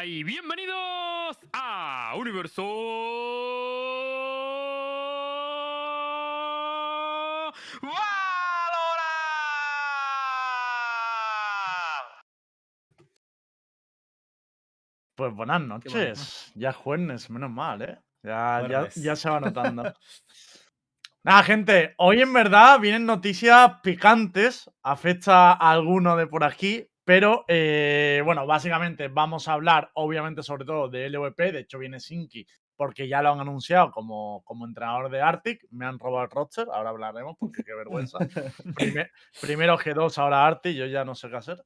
Hola y bienvenidos a Universo Valorant. Pues buenas bueno. noches. Ya es jueves, menos mal, ¿eh? Ya, ya, ya se va notando. Nada, gente, hoy en verdad vienen noticias picantes, afecta a alguno de por aquí, pero eh, bueno, básicamente vamos a hablar, obviamente, sobre todo de LVP. De hecho, viene Sinki porque ya lo han anunciado como, como entrenador de Arctic. Me han robado el roster, ahora hablaremos porque qué vergüenza. Prime- primero G2, ahora Arctic, yo ya no sé qué hacer.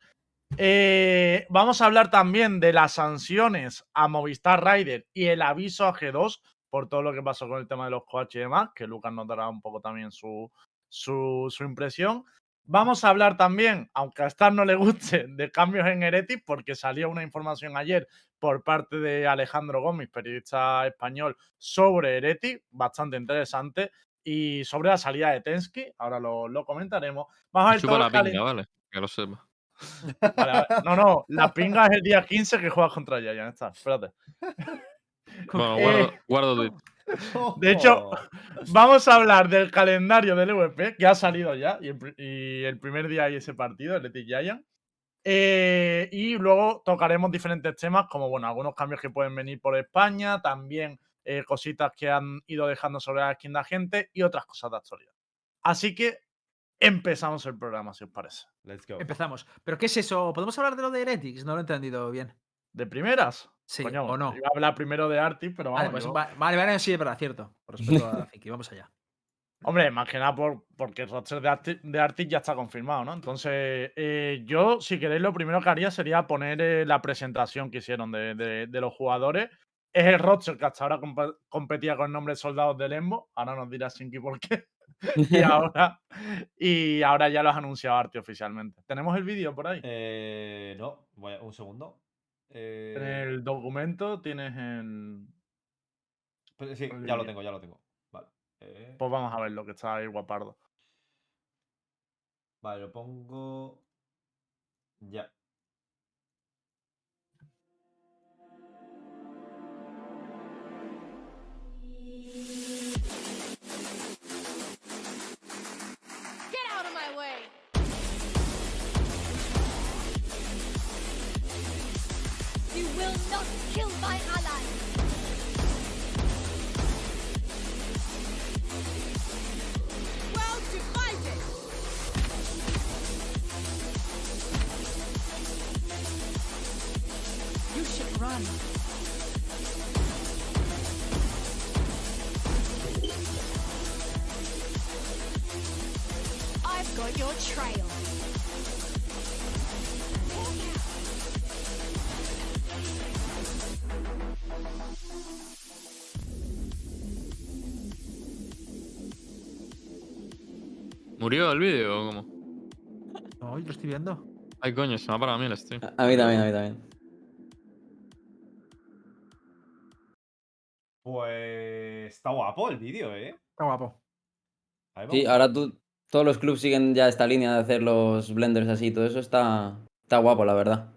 Eh, vamos a hablar también de las sanciones a Movistar Rider y el aviso a G2 por todo lo que pasó con el tema de los coaches y demás, que Lucas nos dará un poco también su, su, su impresión. Vamos a hablar también, aunque a Star no le guste, de cambios en Heretic, porque salió una información ayer por parte de Alejandro Gómez, periodista español, sobre Heretic, bastante interesante, y sobre la salida de Tensky, ahora lo, lo comentaremos. Vamos a ver Chupa todo la pinga, vale, que lo sepa. Vale. No, no, la pinga es el día 15 que juegas contra Giant. Está, espérate. Bueno, Eh, guardo, tweet. De hecho, Vamos a hablar del calendario del EVP, que ha salido ya, y el, pri- y el primer día hay ese partido, el Etic Giant. Eh, y luego tocaremos diferentes temas, como bueno, algunos cambios que pueden venir por España, también eh, cositas que han ido dejando sobre la skin de la gente y otras cosas de actualidad. Así que empezamos el programa, si os parece. Let's go. Empezamos. ¿Pero qué es eso? ¿Podemos hablar de lo de Heretics? No lo he entendido bien. ¿De primeras? Sí, Coño, o no. Iba a hablar primero de Arti, pero vamos. Vale, pues yo- va- vale, vale, sí, es verdad, cierto. Por respeto a Fiki, vamos allá. Hombre, más que nada por, porque el roster de Arctic ya está confirmado, ¿no? Entonces, eh, yo, si queréis, lo primero que haría sería poner eh, la presentación que hicieron de, de- de los jugadores. Es el roster que hasta ahora competía con el nombre de Soldados de Lembo. Ahora nos dirá Sinky por qué. y, ahora, y ahora ya lo has anunciado Arti oficialmente. ¿Tenemos el vídeo por ahí? Eh, no, voy a- un segundo. Eh, En el documento tienes en. pues sí, ya lo tengo, ya lo tengo. Vale. eh, Pues vamos a ver lo que está ahí guapardo. vale, lo pongo. Ya. You should run. I've got your trail. ¿Murió el vídeo o cómo? No, yo lo estoy viendo. Ay, coño, se me ha parado a mí el stream. A a mí también, a mí también. Pues. Está guapo el vídeo, ¿eh? Está guapo. Sí, ahora tú, todos los clubs siguen ya esta línea de hacer los blenders así, todo eso está, está guapo, la verdad.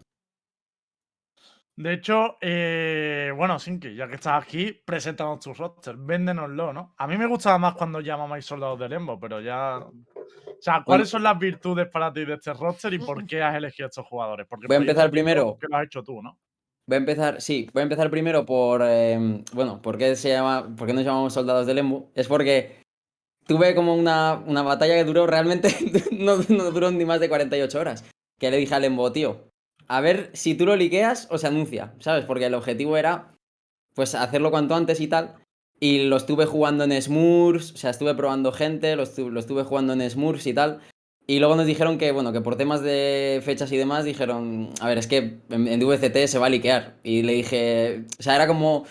De hecho, eh, bueno, Sinky, ya que estás aquí, preséntanos tu roster, véndenoslo, ¿no? A mí me gustaba más cuando llamáis soldados de Lembo, pero ya. O sea, ¿cuáles son las virtudes para ti de este roster y por qué has elegido estos jugadores? Porque Voy a empezar primero. Que lo has hecho tú, ¿no? Voy a empezar, sí, voy a empezar primero por, eh, bueno, ¿por qué se llama, por qué nos llamamos soldados de Lembo? Es porque tuve como una, una batalla que duró realmente, no, no duró ni más de 48 horas. Que le dije a Lembo, tío, a ver si tú lo liqueas o se anuncia, ¿sabes? Porque el objetivo era, pues, hacerlo cuanto antes y tal. Y lo estuve jugando en Smurfs, o sea, estuve probando gente, lo, estu- lo estuve jugando en Smurfs y tal. Y luego nos dijeron que, bueno, que por temas de fechas y demás, dijeron, a ver, es que en, en DVCT se va a liquear. Y le dije, o sea, era como,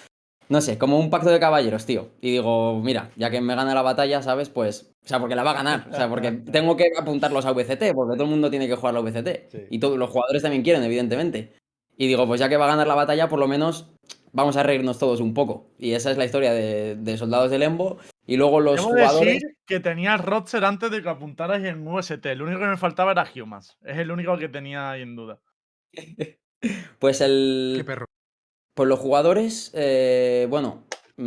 no sé, como un pacto de caballeros, tío. Y digo, mira, ya que me gana la batalla, ¿sabes? Pues, o sea, porque la va a ganar. O sea, porque tengo que apuntarlos a VCT, porque todo el mundo tiene que jugar la VCT. Sí. Y todos los jugadores también quieren, evidentemente. Y digo, pues ya que va a ganar la batalla, por lo menos vamos a reírnos todos un poco. Y esa es la historia de, de Soldados del Lembo. Y luego los Debo jugadores... decir que tenías roster antes de que apuntaras en UST. El único que me faltaba era Humans. Es el único que tenía ahí en duda. Pues el... Qué perro. Pues los jugadores, eh, bueno, mm,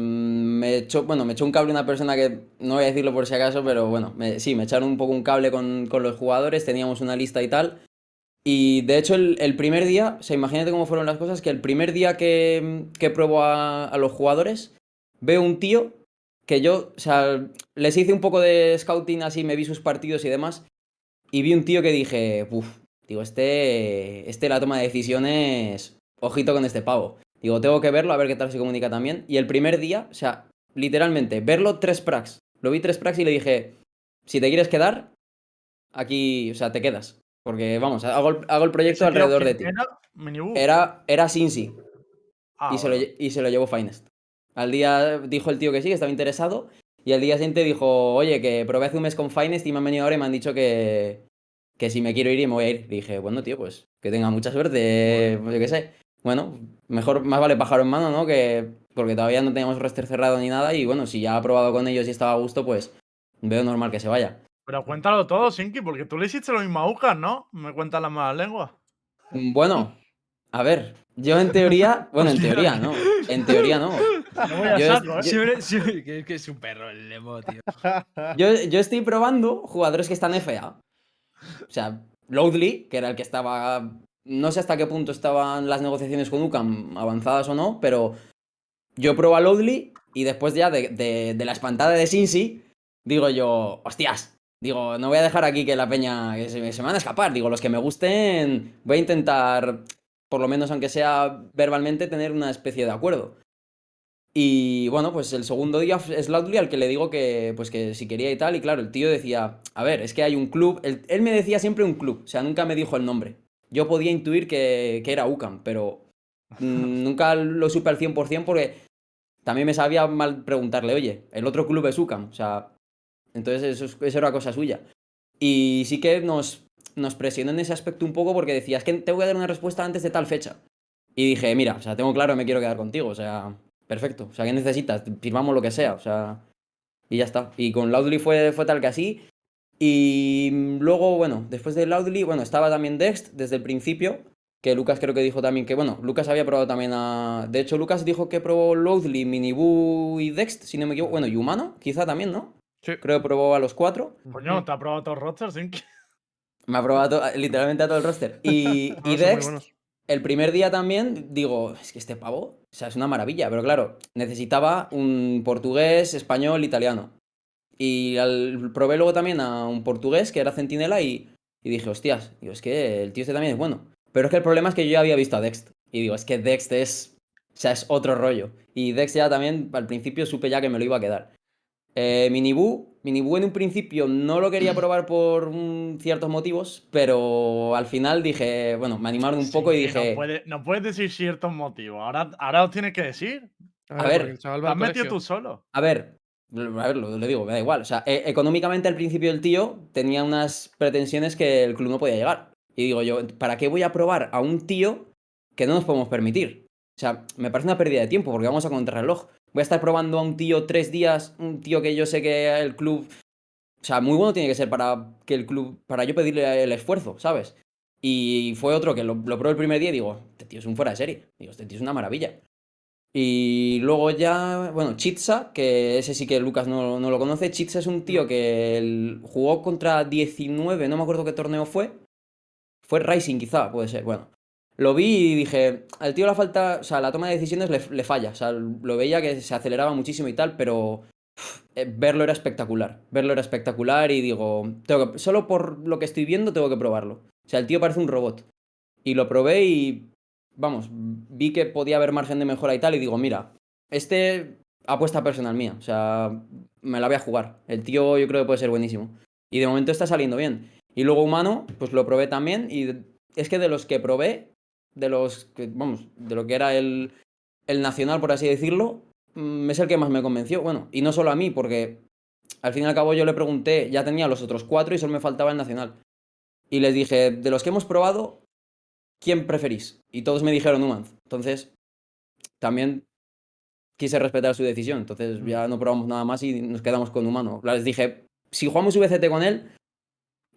me echó, bueno, me echó un cable una persona que no voy a decirlo por si acaso, pero bueno, me- sí, me echaron un poco un cable con, con los jugadores, teníamos una lista y tal. Y de hecho, el, el primer día, o sea, imagínate cómo fueron las cosas, que el primer día que, que pruebo a, a los jugadores, veo un tío que yo, o sea, les hice un poco de scouting así, me vi sus partidos y demás, y vi un tío que dije, uff, digo, este, este la toma de decisiones, ojito con este pavo. Digo, tengo que verlo, a ver qué tal se comunica también. Y el primer día, o sea, literalmente, verlo tres prax. Lo vi tres prax y le dije, si te quieres quedar, aquí, o sea, te quedas. Porque, vamos, hago el, hago el proyecto alrededor de ¿quién ti. Era. Era, Cincy Ah, y, se lo, y se lo llevó Finest. Al día dijo el tío que sí, que estaba interesado. Y al día siguiente dijo, oye, que probé hace un mes con Finest y me han venido ahora y me han dicho que, que si me quiero ir y me voy a ir. dije, bueno, tío, pues que tenga mucha suerte, pues yo qué sé. Bueno, mejor, más vale pájaro en mano, ¿no? Que porque todavía no teníamos roster cerrado ni nada. Y bueno, si ya ha probado con ellos y estaba a gusto, pues veo normal que se vaya. Pero cuéntalo todo, Sinki, porque tú le hiciste lo mismo a Ucas, ¿no? Me cuentas las malas lenguas. Bueno, a ver, yo en teoría, bueno, en teoría no, en teoría no. No voy a Yo saco, ¿eh? Siempre- siempre- que, que es un perro el Lemo, tío. Yo, yo estoy probando jugadores que están FA. O sea, Loudly, que era el que estaba. No sé hasta qué punto estaban las negociaciones con UCAM avanzadas o no, pero yo pruebo a Loudly y después ya de, de- de la espantada de Cincy, digo yo, hostias. Digo, no voy a dejar aquí que la peña. que se me van a escapar. Digo, los que me gusten, voy a intentar, por lo menos aunque sea verbalmente, tener una especie de acuerdo. Y bueno, pues el segundo día es Loudly al que le digo que, pues que si quería y tal. Y claro, el tío decía, a ver, es que hay un club. Él, él me decía siempre un club, o sea, nunca me dijo el nombre. Yo podía intuir que, que era UCAM, pero nunca lo supe al 100% porque también me sabía mal preguntarle, oye, el otro club es UCAM, o sea, entonces eso, es- eso era cosa suya. Y sí que nos, nos presionó en ese aspecto un poco porque decía, es que te voy a dar una respuesta antes de tal fecha. Y dije, mira, o sea, tengo claro, me quiero quedar contigo, o sea, perfecto. O sea, ¿qué necesitas? Firmamos lo que sea, o sea, y ya está. Y con Loudly fue, fue tal que así. Y luego, bueno, después de Loudly, bueno, estaba también Dext desde el principio, que Lucas creo que dijo también que, bueno, Lucas había probado también a... De hecho, Lucas dijo que probó Loudly, Miniboo y Dext, si no me equivoco. Bueno, y Humano, quizá también, ¿no? Sí. Creo que probó a los cuatro. Coño, te ha probado todo el roster, Sinki. Me ha probado to- literalmente a todo el roster. Y, No, y Dext. El primer día también digo, es que este pavo, o sea, es una maravilla, pero claro, necesitaba un portugués, español, italiano. Y al, probé luego también a un portugués que era centinela y, dije, hostias, digo, es que el tío este también es bueno. Pero es que el problema es que yo ya había visto a Dext. Y digo, es que Dext es, o sea, es otro rollo. Y Dext ya también, al principio supe ya que me lo iba a quedar. Eh, Miniboo, Miniboo en un principio no lo quería probar por ciertos motivos, pero al final dije, bueno, me animaron un poco y dije... No, puede- no puedes decir ciertos motivos. Ahora, ahora os tienes que decir. A ver, Te has metido tú solo. A ver, a ver, lo, lo digo, me da igual. O sea, e- económicamente al principio el tío tenía unas pretensiones que el club no podía llegar. Y digo yo, ¿para qué voy a probar a un tío que no nos podemos permitir? O sea, me parece una pérdida de tiempo porque vamos a contrarreloj. Voy a estar probando a un tío tres días, un tío que yo sé que el club. O sea, muy bueno tiene que ser para que el club. Para yo pedirle el esfuerzo, ¿sabes? Y fue otro que lo, lo probé el primer día y digo, este tío es un fuera de serie. Digo, este tío es una maravilla. Y luego ya, bueno, Chitsa, que ese sí que Lucas no, no lo conoce. Chitsa es un tío que jugó contra 19, no me acuerdo qué torneo fue. Fue Rising quizá, puede ser. Bueno, lo vi y dije, al tío la falta, o sea, la toma de decisiones le, le falla. O sea, lo veía que se aceleraba muchísimo y tal, pero eh, verlo era espectacular. Verlo era espectacular y digo, tengo solo por lo que estoy viendo tengo que probarlo. O sea, el tío parece un robot. Y lo probé y, vamos, vi que podía haber margen de mejora y tal y digo, mira, este apuesta personal mía. O sea, me la voy a jugar. El tío yo creo que puede ser buenísimo. Y de momento está saliendo bien. Y luego humano, pues lo probé también y es que de los que probé, de los que, vamos, de lo que era el, el nacional, por así decirlo, mm, es el que más me convenció. Bueno, y no solo a mí, porque al fin y al cabo yo le pregunté, ya tenía los otros cuatro y solo me faltaba el nacional. Y les dije, de los que hemos probado, ¿quién preferís? Y todos me dijeron Numanz. Entonces, también quise respetar su decisión. Entonces ya no probamos nada más y nos quedamos con Humano. Les dije, si jugamos VCT con él,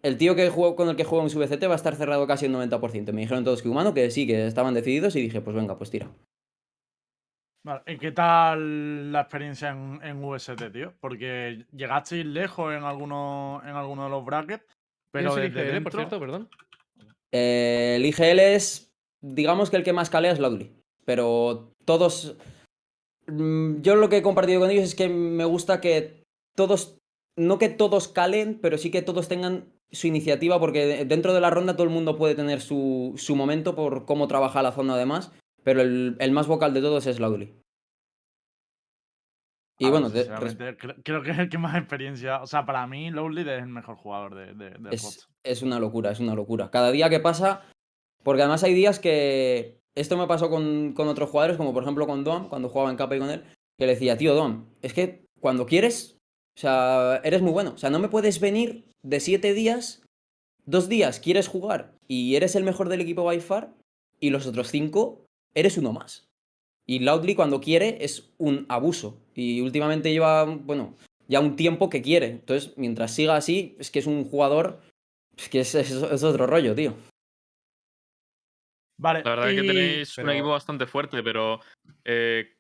el tío que jugó, con el que jugamos VCT va a estar cerrado casi el 90%. Me dijeron todos que Humano, que sí, que estaban decididos y dije, pues venga, pues tira. Vale, ¿Y qué tal la experiencia en, en UST, tío? Porque llegasteis lejos en algunos en alguno de los brackets, pero ¿Quién es el IGL, por cierto, perdón? Eh, el IGL es, digamos que el que más calea es Loudly. Pero todos... mm, Yo lo que he compartido con ellos es que me gusta que todos... No que todos calen, pero sí que todos tengan su iniciativa, porque de- dentro de la ronda todo el mundo puede tener su, su momento por cómo trabaja la zona además, pero el, el más vocal de todos es Loudly. Y bueno, de- creo que es el que más experiencia. O sea, para mí, Lowly es el mejor jugador de, Es, es una locura, es una locura. Cada día que pasa, porque además hay días que. Esto me pasó con, con otros jugadores, como por ejemplo con Dom, cuando jugaba en capa y con él, que le decía, tío Dom, es que cuando quieres, o sea, eres muy bueno. O sea, no me puedes venir de siete días, dos días quieres jugar y eres el mejor del equipo by far, y los otros cinco eres uno más. Y Loudly cuando quiere es un abuso. Y últimamente lleva, bueno, ya un tiempo que quiere. Entonces, mientras siga así, es que es un jugador es que es, es- es otro rollo, tío. Vale. La verdad es que tenéis un equipo bastante fuerte, pero eh,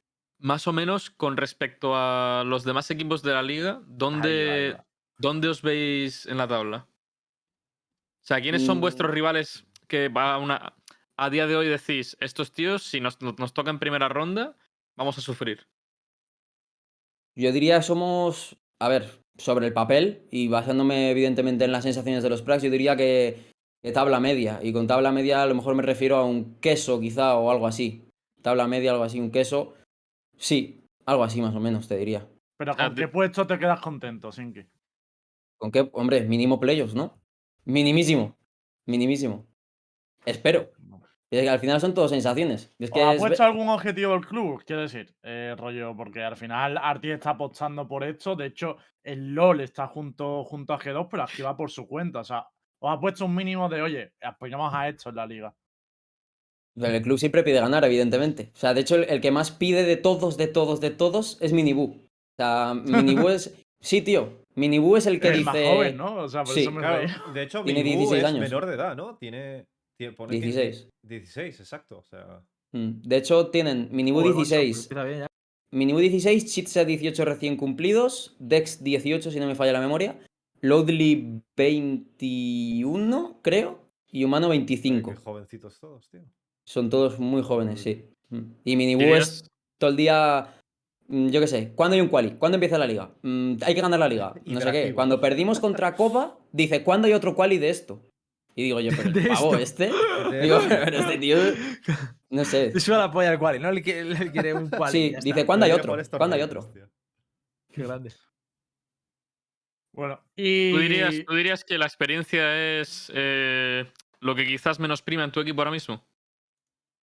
más o menos con respecto a los demás equipos de la liga, ¿dónde, Ahí va, ahí va. ¿dónde os veis en la tabla? O sea, ¿quiénes son Mm. vuestros rivales que va a una. A día de hoy decís, estos tíos, si nos, nos toca en primera ronda, vamos a sufrir. Yo diría somos, a ver, sobre el papel y basándome evidentemente en las sensaciones de los cracks, yo diría que, que tabla media. Y con tabla media a lo mejor me refiero a un queso quizá o algo así. Tabla media, algo así, un queso. Sí, algo así más o menos, te diría. Pero Ah, ¿con qué puesto te quedas contento, Sinki? ¿Con qué? Hombre, mínimo playoffs, ¿no? Minimísimo. Minimísimo. Espero. Es que al final son todo sensaciones. Es que ¿Os ha es- puesto algún objetivo el club? Quiero decir, eh, rollo, porque al final Arti está apostando por esto. De hecho, el LOL está junto, junto a G2, pero aquí va por su cuenta. O sea, os ha puesto un mínimo de, oye, apoyamos a esto en la liga. El club siempre pide ganar, evidentemente. O sea, de hecho, el, el que más pide de todos, de todos, de todos es Minibú. O sea, Minibú es. Sí, tío. Minibú es el que el dice. más joven, ¿no? O sea, por Sí, eso me Claro, de hecho, Tiene Mingu 16 es años. menor de edad, ¿no? Tiene. tiene pone que- 16. 16, exacto. O sea. Mm, De hecho, tienen Minibú Joder, macho, 16. empieza bien ya. Minibú 16, Chitsa 18 recién cumplidos, Dex 18, si no me falla la memoria, Loudly 21, creo, y Humano joder, 25. Qué jovencitos todos, tío. Son todos muy jóvenes, sí. Mm. Y Minibú es todo el día. mm, Yo qué sé, ¿cuándo hay un quali? ¿Cuándo empieza la liga? Mm, hay que ganar la liga. No sé qué. Cuando perdimos contra Copa, dice, ¿cuándo hay otro quali de esto? Y digo yo, pero el pavo este. Digo, pero este tío. No sé. Te suena la polla al quali, ¿no? Él quiere, un quali. Sí, está. dice, ¿cuándo hay otro? ¿Cuándo hay otro? Qué grande. Bueno, y. ¿Tú dirías, tú dirías que la experiencia es eh, lo que quizás menos prima en tu equipo ahora mismo?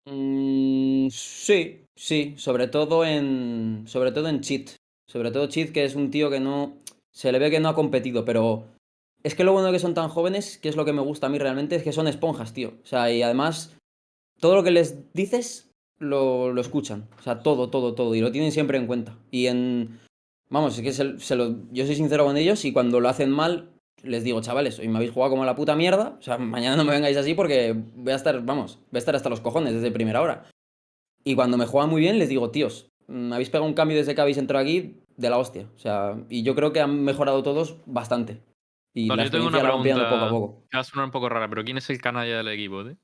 Mm, sí, sí, sobre todo en sobre todo en Cheat. Sobre todo Cheat, que es un tío que no se le ve que no ha competido, pero es que lo bueno de que son tan jóvenes, que es lo que me gusta a mí realmente, es que son esponjas, tío. O sea, y además todo lo que les dices lo, lo escuchan. O sea, todo, todo, todo. Y lo tienen siempre en cuenta. Y en... Vamos, es que se, lo, yo soy sincero con ellos y cuando lo hacen mal, les digo, chavales, hoy me habéis jugado como la puta mierda. O sea, mañana no me vengáis así porque voy a estar, vamos, voy a estar hasta los cojones desde primera hora. Y cuando me juegan muy bien, les digo, tíos, me habéis pegado un cambio desde que habéis entrado aquí de la hostia. O sea, y yo creo que han mejorado todos bastante. Y Vale, la yo tengo una pregunta poco a poco. que va a sonar un poco rara, pero ¿quién es el canalla del equipo? tío?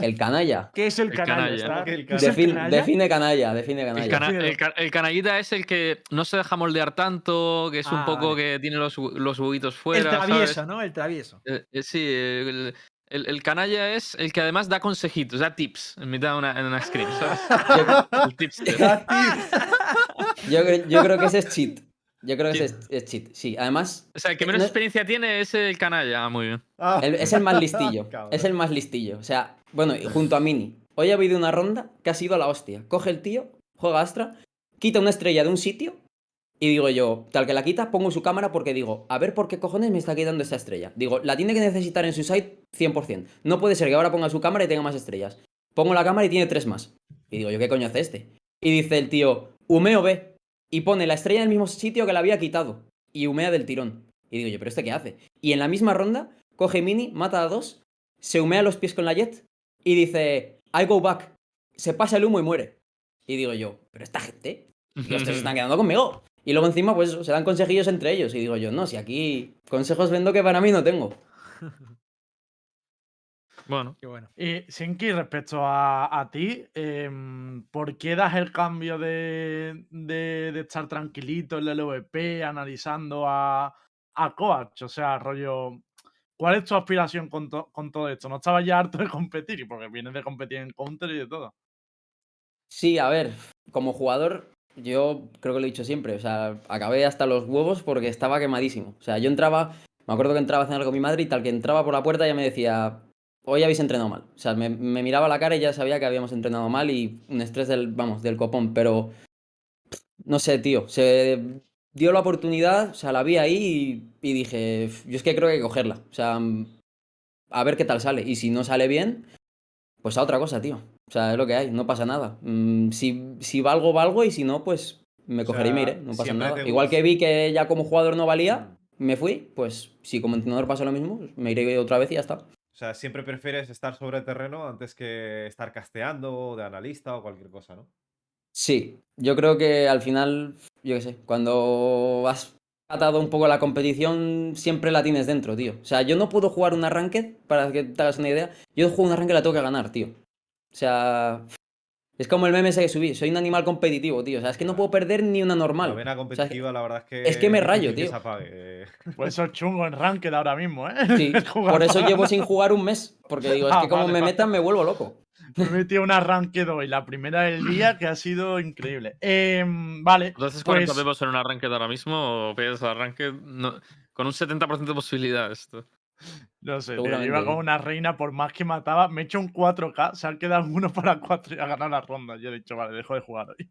El canalla. ¿Qué es el, El canalla? canalla. está? ¿Cómo que el ¿Qué es el Defin- canalla? define canalla, define canalla. El, cana- Defínelo. el ca- el canallita es el que no se deja moldear tanto, que es un Ah, poco vale. que tiene los, los huevitos El fuera. travieso, ¿sabes? ¿no? El travieso. Eh, eh, sí, el, el- el canalla es el que además da consejitos, da tips en mitad de una, en una screen, ¿sabes? El tipster. Yo, yo creo que ese es cheat. Yo creo que ese es, es cheat. Sí, además, O sea, el que Eh, menos no- experiencia tiene es el canalla. Muy bien. Ah. el- es el más listillo. Es el más listillo. O sea, bueno, y junto a Mini. Hoy ha habido una ronda que ha sido la hostia. Coge el tío, juega Astra, quita una estrella de un sitio y digo yo, tal que la quita, pongo su cámara porque digo, a ver por qué cojones me está quitando esta estrella. Digo, la tiene que necesitar en su site 100%. No puede ser que ahora ponga su cámara y tenga más estrellas. Pongo la cámara y tiene tres más. Y digo yo, ¿qué coño hace este? Y dice el tío, humeo B. Y pone la estrella en el mismo sitio que la había quitado. Y humea del tirón. Y digo yo, ¿pero este qué hace? Y en la misma ronda, coge Mini, mata a dos, se humea los pies con la jet y dice, I go back. Se pasa el humo y muere. Y digo yo, pero esta gente, los tres están quedando conmigo. Y luego encima, pues se dan consejillos entre ellos. Y digo yo, no, si aquí consejos vendo que para mí no tengo. Bueno, Qué bueno. Y Sinki, respecto a, a ti, em, ¿por qué das el cambio de, de- de estar tranquilito en el LVP analizando a, a Coach? O sea, rollo, ¿cuál es tu aspiración con, to- con todo esto? ¿No estabas ya harto de competir? Y Porque vienes de competir en Counter y de todo. Sí, a ver, como jugador, yo creo que lo he dicho siempre. O sea, acabé hasta los huevos porque estaba quemadísimo. O sea, yo entraba, me acuerdo que entraba a cenar con mi madre y tal que entraba por la puerta ya me decía, hoy habéis entrenado mal. O sea, me, me miraba la cara y ya sabía que habíamos entrenado mal y un estrés del, vamos, del copón. Pero, no sé, tío, se dio la oportunidad, o sea, la vi ahí y, y dije, yo es que creo que hay que cogerla. O sea, a ver qué tal sale. Y si no sale bien, pues a otra cosa, tío. O sea, es lo que hay, no pasa nada. Mm, si, si valgo, valgo, y si no, pues me O cogeré y me iré, no pasa nada. Igual que vi que ya como jugador no valía, Mm. me fui, pues si como entrenador pasa lo mismo, me iré otra vez y ya está. O sea, siempre prefieres estar sobre terreno antes que estar casteando, de analista o cualquier cosa, ¿no? Sí, yo creo que al final, yo qué sé, cuando has atado un poco la competición, siempre la tienes dentro, tío. O sea, yo no puedo jugar una ranked, para que te hagas una idea, yo juego una ranked y la tengo que ganar, tío. O sea, es como el meme ese que subí, soy un animal competitivo, tío. O sea, es que no puedo perder ni una La normal. vena O sea, competitiva, la verdad es que. es que me rayo, tío. Pues eso es chungo en Ranked ahora mismo, ¿eh? Sí, por eso llevo ganar. sin jugar un mes, porque digo, es Ah, que como vale, me vale. metan me vuelvo loco. Me he metido una Ranked hoy, la primera del día, que ha sido increíble. Em, vale, entonces 40 pues- en un arranque de ahora mismo o pides el arranque no- con un 70% de posibilidad esto. No sé, Seguramente, iba con una reina por más que mataba. Me he hecho un 4K, se han quedado uno para 4 y ha ganado la ronda. Yo he dicho, vale, dejo de jugar hoy.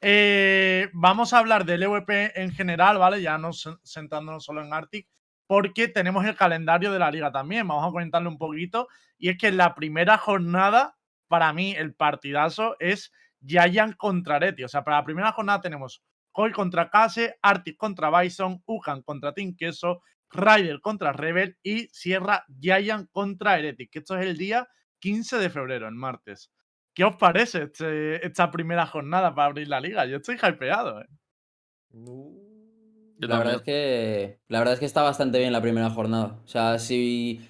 Eh, vamos a hablar del EVP en general, ¿vale? Ya no sen- centrándonos solo en Arctic, porque tenemos el calendario de la liga también. Vamos a comentarle un poquito. Y es que en la primera jornada, para mí, el partidazo es Giant contra Areti. O sea, para la primera jornada tenemos Koi contra Kase, Arctic contra Bison, Ukan contra Team Queso, Ryder contra Rebel y Sierra Giant contra Heretic. Que esto es el día 15 de febrero, el martes. ¿Qué os parece este- esta primera jornada para abrir la liga? Yo estoy hypeado, ¿eh? La verdad es que la verdad es que está bastante bien la primera jornada. O sea, si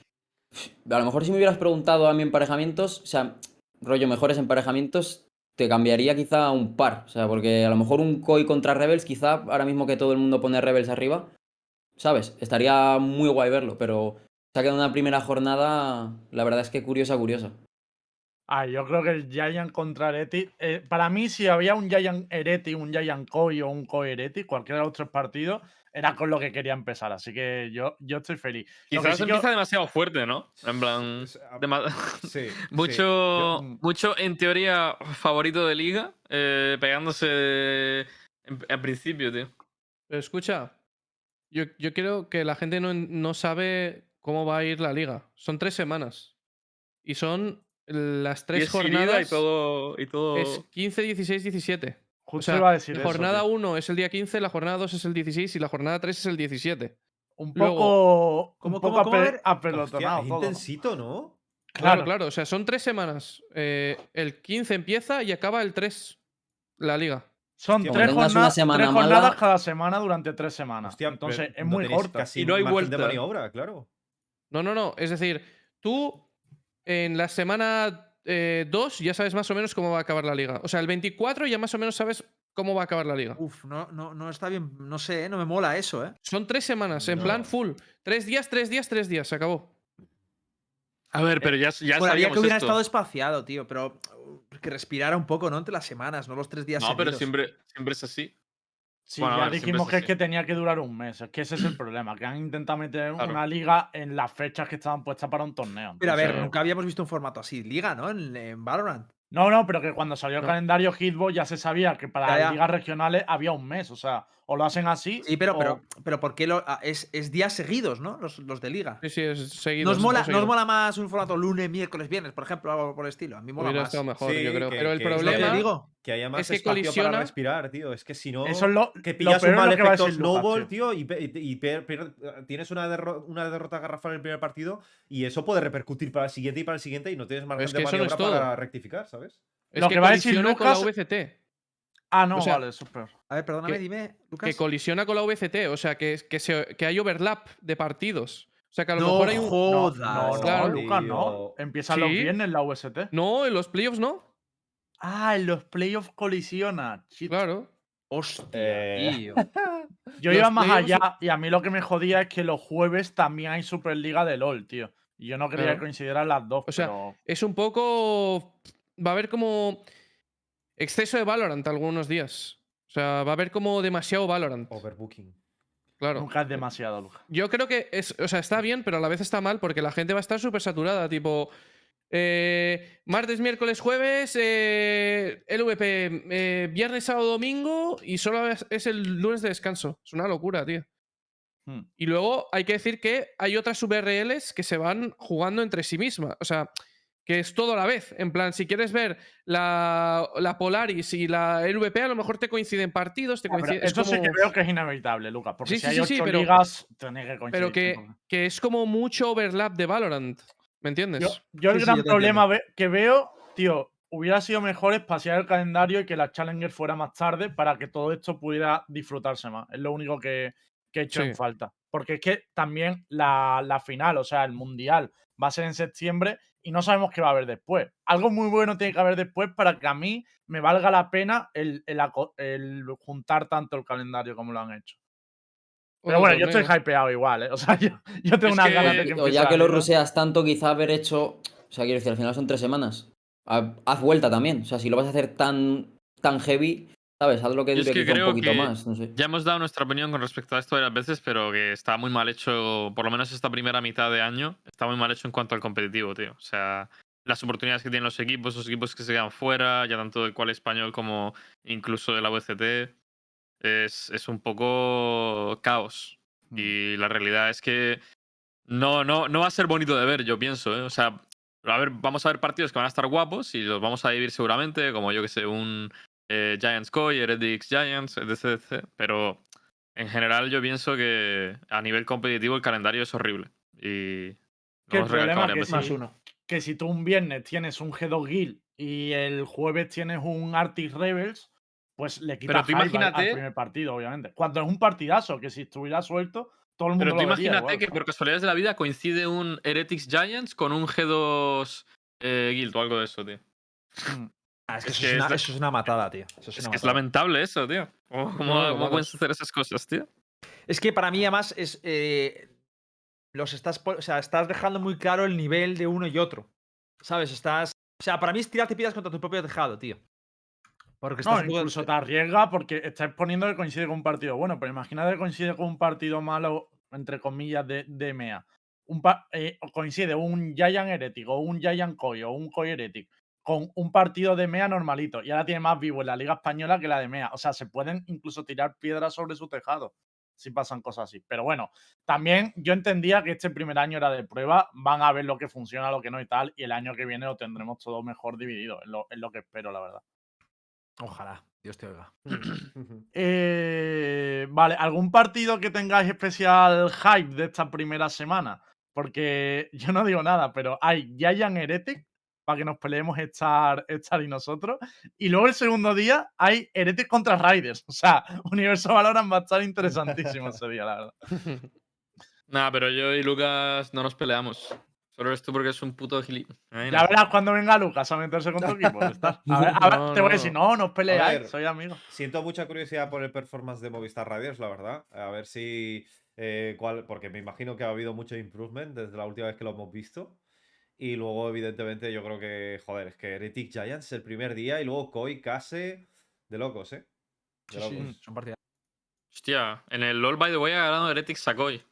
a lo mejor si me hubieras preguntado a mí emparejamientos, o sea, rollo mejores emparejamientos, te cambiaría quizá un par, o sea, porque a lo mejor un Koi contra Rebels, quizá ahora mismo que todo el mundo pone Rebels arriba, ¿sabes? Estaría muy guay verlo, pero se ha quedado una primera jornada, la verdad es que curiosa, curiosa. Ah, yo creo que el Giant contra Heretic. eh, para mí, si había un Giant Heretic, un Giant Koi o un Koi Heretic, cualquiera de los tres partidos, era con lo que quería empezar. Así que yo, yo estoy feliz. Quizás sí que- empieza demasiado fuerte, ¿no? En plan. dema- sí, mucho, mucho en teoría favorito de liga, eh, pegándose en, en principio, tío. Escucha, yo, yo creo que la gente no, no sabe cómo va a ir la liga. Son tres semanas. Y son las Y tres es Sirida jornadas. y todo. Y todo... Es 15, 16, 17. O Justo sea, iba a decir jornada tío. 1 es el día 15, la jornada 2 es el 16 y la jornada 3 es el 17. Un luego- poco, ¿Cómo, un cómo, poco cómo? A ape- ver. apelotonado Hostia, todo, ¿no? intensito, ¿no? Claro, Claro, claro. O sea, son tres semanas. Eh, el 15 empieza y acaba el 3 la liga. Son Hostia, tres, tengas una jornadas, semana tres jornadas mala- cada semana durante tres semanas. Hostia, Entonces, es no muy. Casi Y no hay margen de vuelta. maniobra, claro. No, no, no. Es decir, tú en la semana 2 ya sabes más o menos cómo va a acabar la liga. O sea, el 24 ya más o menos sabes cómo va a acabar la liga. Uf, no, no, no está bien. No sé, ¿eh? no me mola eso, ¿eh? Son tres semanas, en No. plan full. Tres días, tres días, tres días. Se acabó. A ver, pero ya, ya Bueno, había que sabíamos hubiera esto. estado espaciado, tío, pero que respirara un poco, ¿no? Entre las semanas, no los tres días No, pero siempre, siempre es así. Sí, Bueno, a ya ver, dijimos es que es así. que tenía que durar un mes. Es que ese es el problema, que han intentado meter Claro. una liga en las fechas que estaban puestas para un torneo. Pero a ver, nunca habíamos visto un formato así. Liga, ¿no? En, en Valorant. No, no, pero que cuando salió el No. calendario Hitbox ya se sabía que para Ya, ligas regionales había un mes. O sea, o lo hacen así. Sí, pero, o- pero, pero ¿por qué lo, es, es días seguidos, ¿no? Los, los de Liga. Sí, sí, es seguido. ¿Nos mola, ¿Nos mola más un formato lunes, miércoles, viernes, por ejemplo, algo por el estilo? A mí mola Hubiera más. mejor, Sí, yo creo. que- Pero el que es lo que Lo que problema. digo. Que haya más que espacio colisiona- para respirar, tío. Es que si no. Eso es lo Que lo pillas peor un es mal lo que va efecto Lucas, snowball, tío. tío, y, pe- y per- per- tienes una, derro- una derrota garrafal en el primer partido y eso puede repercutir para el siguiente y para el siguiente y no tienes margen es de que no maniobra es para rectificar, ¿sabes? Es Lo que, que va a decir colisiona con la Lucas- VCT. Ah, no, O sea, vale, es peor. A ver, perdóname, que- dime, que Lucas. colisiona con la VCT, o sea, que, que, se- que hay overlap de partidos. O sea, que a lo No mejor hay un... Jodas. no, no, claro. Lucas, no. Empiezan los Sí. viernes la UST. No, en los playoffs no. Ah, en los playoffs colisiona. Shit. Claro. Hostia, Eh, tío. Yo los iba más playoffs- allá y a mí lo que me jodía es que los jueves también hay Superliga de LOL, tío. Y yo no quería Claro. que coincidieran las dos, O sea, pero... Es un poco... Va a haber como exceso de Valorant algunos días. O sea, va a haber como demasiado Valorant. Overbooking. Claro. Nunca es demasiado, Lucas. Yo creo que es, o sea, está bien, pero a la vez está mal porque la gente va a estar súper saturada. Tipo, eh, martes, miércoles, jueves, eh, LVP, eh, viernes, sábado, domingo y solo es, es el lunes de descanso. Es una locura, tío. Hmm. Y luego hay que decir que hay otras VRLs que se van jugando entre sí mismas. O sea, que es todo a la vez. En plan, si quieres ver la, la Polaris y la LVP, a lo mejor te coinciden partidos, te coinciden. es eso sí que veo que es inevitable, Lucas. Porque Sí, si sí, hay ocho sí, pero- ligas, que coincidir. pero que, que es como mucho overlap de Valorant. ¿Me entiendes? Yo, yo el Sí, sí, gran yo problema que veo, tío, hubiera sido mejor espaciar el calendario y que la Challenger fuera más tarde para que todo esto pudiera disfrutarse más. Es lo único que, que he hecho en falta. Porque es que también la, la final, o sea, el mundial, va a ser en septiembre y no sabemos qué va a haber después. Algo muy bueno tiene que haber después para que a mí me valga la pena el, el el juntar tanto el calendario como lo han hecho. Pero bueno, yo estoy hypeado igual, ¿eh? O sea, yo, yo tengo Es unas que- ganas de que ya que lo ruseas tanto, quizá haber hecho. O sea, quiero decir, al final son tres semanas. Ha- Haz vuelta también. O sea, si lo vas a hacer tan, tan heavy, ¿sabes? Haz lo que Yo es dure que quizá un creo poquito que más. No sé. Ya hemos dado nuestra opinión con respecto a esto varias veces, pero que está muy mal hecho, por lo menos esta primera mitad de año, está muy mal hecho en cuanto al competitivo, tío. O sea, las oportunidades que tienen los equipos, los equipos que se quedan fuera, ya tanto del cual español como incluso de la VCT, es, es un poco caos. Mm. Y la realidad es que no, no, no va a ser bonito de ver, yo pienso. ¿eh? O sea, a ver, vamos a ver partidos que van a estar guapos y los vamos a vivir seguramente, como yo que sé, un eh, Giants Koi, Heretics Giants, etc, etc. Pero en general yo pienso que a nivel competitivo el calendario es horrible. Y Que el hemos recalcado problema que sí. Más uno. que si tú un viernes tienes un G2 Guild y el jueves tienes un Arctic Rebels, pues le quitas tú hype al- al imagínate- primer partido, obviamente. Cuando es un partidazo, que si estuviera suelto, todo el mundo Pero tú lo vería imagínate igual. que por casualidades de la vida coincide un Heretics Giants con un G2 eh, Guild o algo de eso, tío. Mm. Ah, es que, Es eso, que es una, la- eso es una matada, tío. Eso es, una que es lamentable eso, tío. ¿Cómo, cómo- No, no, cómo vamos. puedes hacer esas cosas, tío? Es que para mí, además, es. eh, los estás. O sea, estás dejando muy claro el nivel de uno y otro. ¿Sabes? Estás. O sea, para mí es tirarte piedras contra tu propio tejado, tío. Porque estás No, incluso te arriesga porque estás poniendo que coincide con un partido bueno, pero imagínate que coincide con un partido malo, entre comillas, de, de MEA. Un eh, coincide un Giant Heretic o un Giant Koi o un Koi Heretic con un partido de MEA normalito y ahora tiene más vivo en la Liga Española que la de MEA. O sea, se pueden incluso tirar piedras sobre su tejado si pasan cosas así. Pero bueno, también yo entendía que este primer año era de prueba, van a ver lo que funciona, lo que no y tal, y el año que viene lo tendremos todo mejor dividido, es lo, es lo que espero, la verdad. Ojalá, Dios te oiga. Eh, vale, ¿algún partido que tengáis especial hype de esta primera semana? Porque yo no digo nada, pero hay Giant Heretic para que nos peleemos Star, Star y nosotros. Y luego el segundo día hay Heretic contra Raiders. O sea, Universo Valorant va a estar interesantísimo ese día, la verdad. Nada, pero yo y Lucas no nos peleamos. Solo eres tú porque es un puto gili. Ay, Ya verás cuando venga Lucas a meterse con tu equipo. A ver, a ver, No, te voy a decir, no, no os peleáis, ver. soy amigo. Siento mucha curiosidad por el performance de Movistar Radios, la verdad. A ver si. eh, cuál, porque me imagino que ha habido mucho improvement desde la última vez que lo hemos visto. Y luego, evidentemente, yo creo que. Joder, es que Heretic Giants el primer día y luego Koi, Kase. De locos, ¿eh? De Sí, sí, locos. son partidas. Hostia, en el LoL, by the way, ha ganado Heretics Sakoy.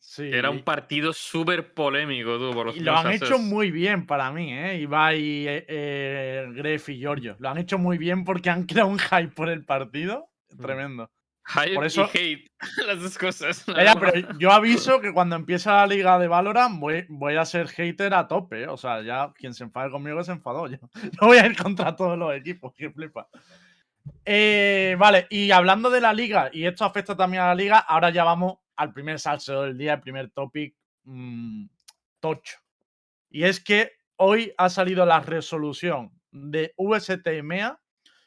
Sí. Era un partido súper polémico, tú, por los Y lo han hecho muy bien para mí, ¿eh? Ibai, eh, eh, Gref y Giorgio. Lo han hecho muy bien porque han creado un hype por el partido. Tremendo. Hype por eso- y hate. Las dos cosas. la pero yo aviso que cuando empiece la liga de Valorant voy, voy a ser hater a tope. ¿eh? O sea, ya quien se enfade conmigo se enfadó. Yo, yo voy a ir contra todos los equipos. Que flipa. Eh, vale, y hablando de la liga, y esto afecta también a la liga, ahora ya vamos al primer salseo del día, el primer topic mm, tocho. Y es que hoy ha salido la resolución de VST y MEA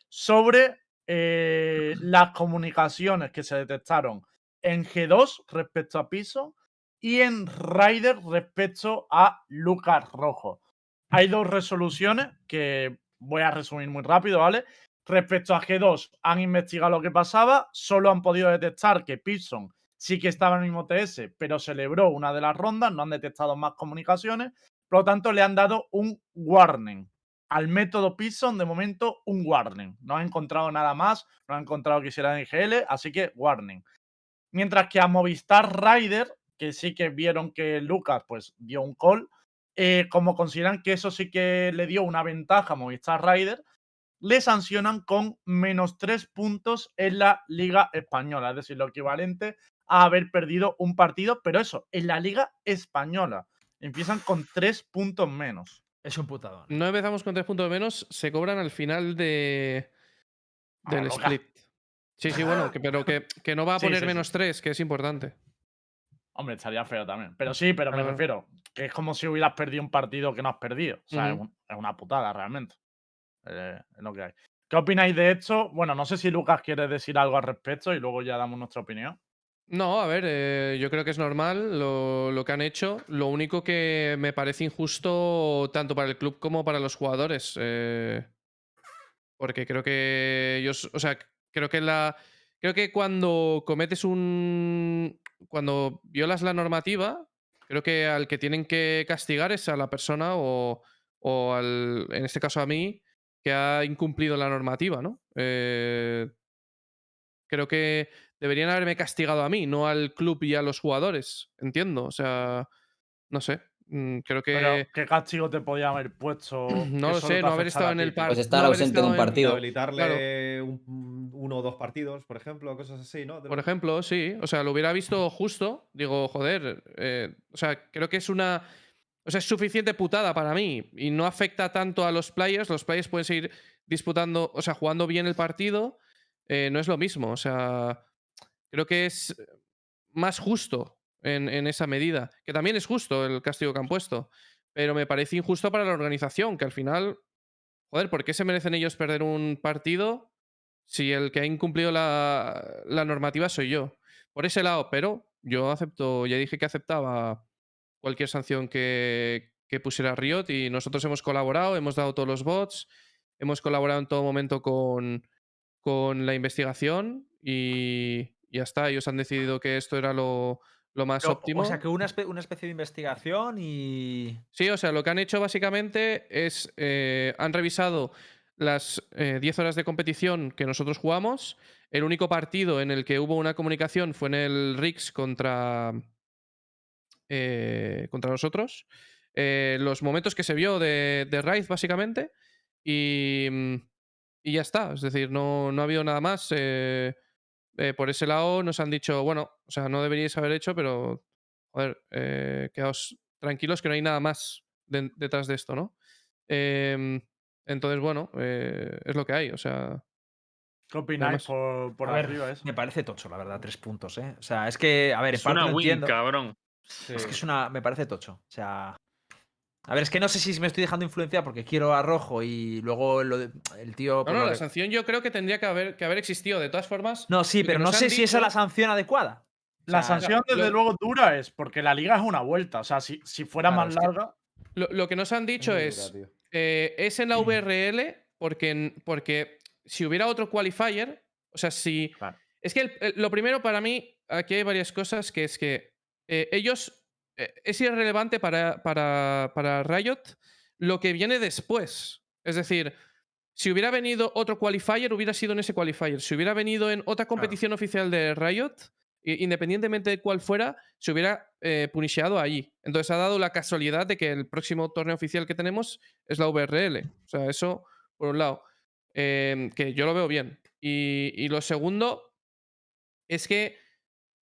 sobre eh, las comunicaciones que se detectaron en G2 respecto a Piso y en Ryder respecto a Lucas Rojo. Hay dos resoluciones que voy a resumir muy rápido, ¿vale? Respecto a G2, han investigado lo que pasaba, solo han podido detectar que Pearson sí que estaba en el mismo TS, pero celebró una de las rondas, no han detectado más comunicaciones, por lo tanto le han dado un warning. Al método Pearson, de momento, un warning. No han encontrado nada más, no han encontrado que hiciera NGL, así que warning. Mientras que a Movistar Rider, que sí que vieron que Lucas pues dio un call, eh, como consideran que eso sí que le dio una ventaja a Movistar Rider, le sancionan con menos tres puntos en la Liga Española, es decir, lo equivalente a haber perdido un partido, pero eso, en la Liga Española. Empiezan con tres puntos menos. Es un putadón. No empezamos con tres puntos menos, se cobran al final de del split. Sí, sí, bueno, que- pero que, que no va a Sí, poner sí, sí. menos tres, que es importante. Hombre, estaría feo también. Pero sí, pero me Claro. refiero que es como si hubieras perdido un partido que no has perdido. O sea, es Ujú. un- es, una putada realmente. Eh, es lo que hay. ¿Qué opináis de esto? Bueno, no sé si Lucas quiere decir algo al respecto y luego ya damos nuestra opinión. No, a ver, eh, yo creo que es normal lo, lo que han hecho. Lo único que me parece injusto tanto para el club como para los jugadores. eh, porque creo que ellos, o sea, creo que la, creo que cuando cometes un, cuando violas la normativa, creo que al que tienen que castigar es a la persona o, o al, en este caso a mí, que ha incumplido la normativa, ¿no? Eh, creo que deberían haberme castigado a mí, no al club y a los jugadores. Entiendo. O sea, no sé. mm, Creo que. Pero, ¿qué castigo te podía haber puesto? No lo sé, no haber estado en el tío? par- Pues estar no ausente de un partido. Un- uno o dos partidos, por ejemplo, cosas así, ¿no? Por ejemplo, sí. O sea, lo hubiera visto justo. Digo, joder. eh, o sea, creo que es una. O sea, es suficiente putada para mí. Y no afecta tanto a los players. Los players pueden seguir disputando, o sea, jugando bien el partido. eh, no es lo mismo. O sea, creo que es más justo en, esa medida. Que también es justo el castigo que han puesto. Pero me parece injusto para la organización, que al final. Joder, ¿por qué se merecen ellos perder un partido si el que ha incumplido la, normativa soy yo? Por ese lado, pero yo acepto, ya dije que aceptaba cualquier sanción que, pusiera Riot y nosotros hemos colaborado, hemos dado todos los bots, hemos colaborado en todo momento con, la investigación y ya está. Ellos han decidido que esto era lo, lo más Pero, óptimo. O sea, que una, espe- una especie de investigación y. Sí, o sea, lo que han hecho básicamente es, eh, han revisado las eh, 10 horas de competición que nosotros jugamos. El único partido en el que hubo una comunicación fue en el Rix contra, eh, contra nosotros. Eh, los momentos que se vio de, de Raid, básicamente. Y, y ya está. Es decir, no, no ha habido nada más. eh, eh, por ese lado nos han dicho, bueno, o sea, no deberíais haber hecho, pero, joder, eh, quedaos tranquilos que no hay nada más de- detrás de esto, ¿no? Em, entonces, bueno, eh, es lo que hay, o sea, ¿Qué opináis por, por A ver, arriba eso? Me parece tocho, la verdad, tres puntos, ¿eh? O sea, es que, a ver, en Es parte una win, entiendo. cabrón. Es que es una. Me parece tocho. O sea. A ver, es que no sé si me estoy dejando influenciar porque quiero a rojo y luego lo de- el tío. no, pues, no, la sanción yo creo que tendría que haber, que haber existido. De todas formas, No, sí, pero no sé si esa es la sanción adecuada. O La sea, sanción, lo- desde luego, dura es porque la liga es una vuelta. O sea, si, si fuera Claro, más larga. lo, lo que nos han dicho es, eh, es en la VRL porque, porque si hubiera otro qualifier, o sea, si... Claro. Es que el- el- lo primero para mí, aquí hay varias cosas, que es que eh, ellos... eh, es irrelevante para, para, para Riot lo que viene después. Es decir, si hubiera venido otro qualifier, hubiera sido en ese qualifier. Si hubiera venido en otra competición oficial de Riot, independientemente de cuál fuera, se hubiera eh, punisheado allí. Entonces ha dado la casualidad de que el próximo torneo oficial que tenemos es la VRL. O sea, eso por un lado. Em, que yo lo veo bien. Y, y lo segundo es que,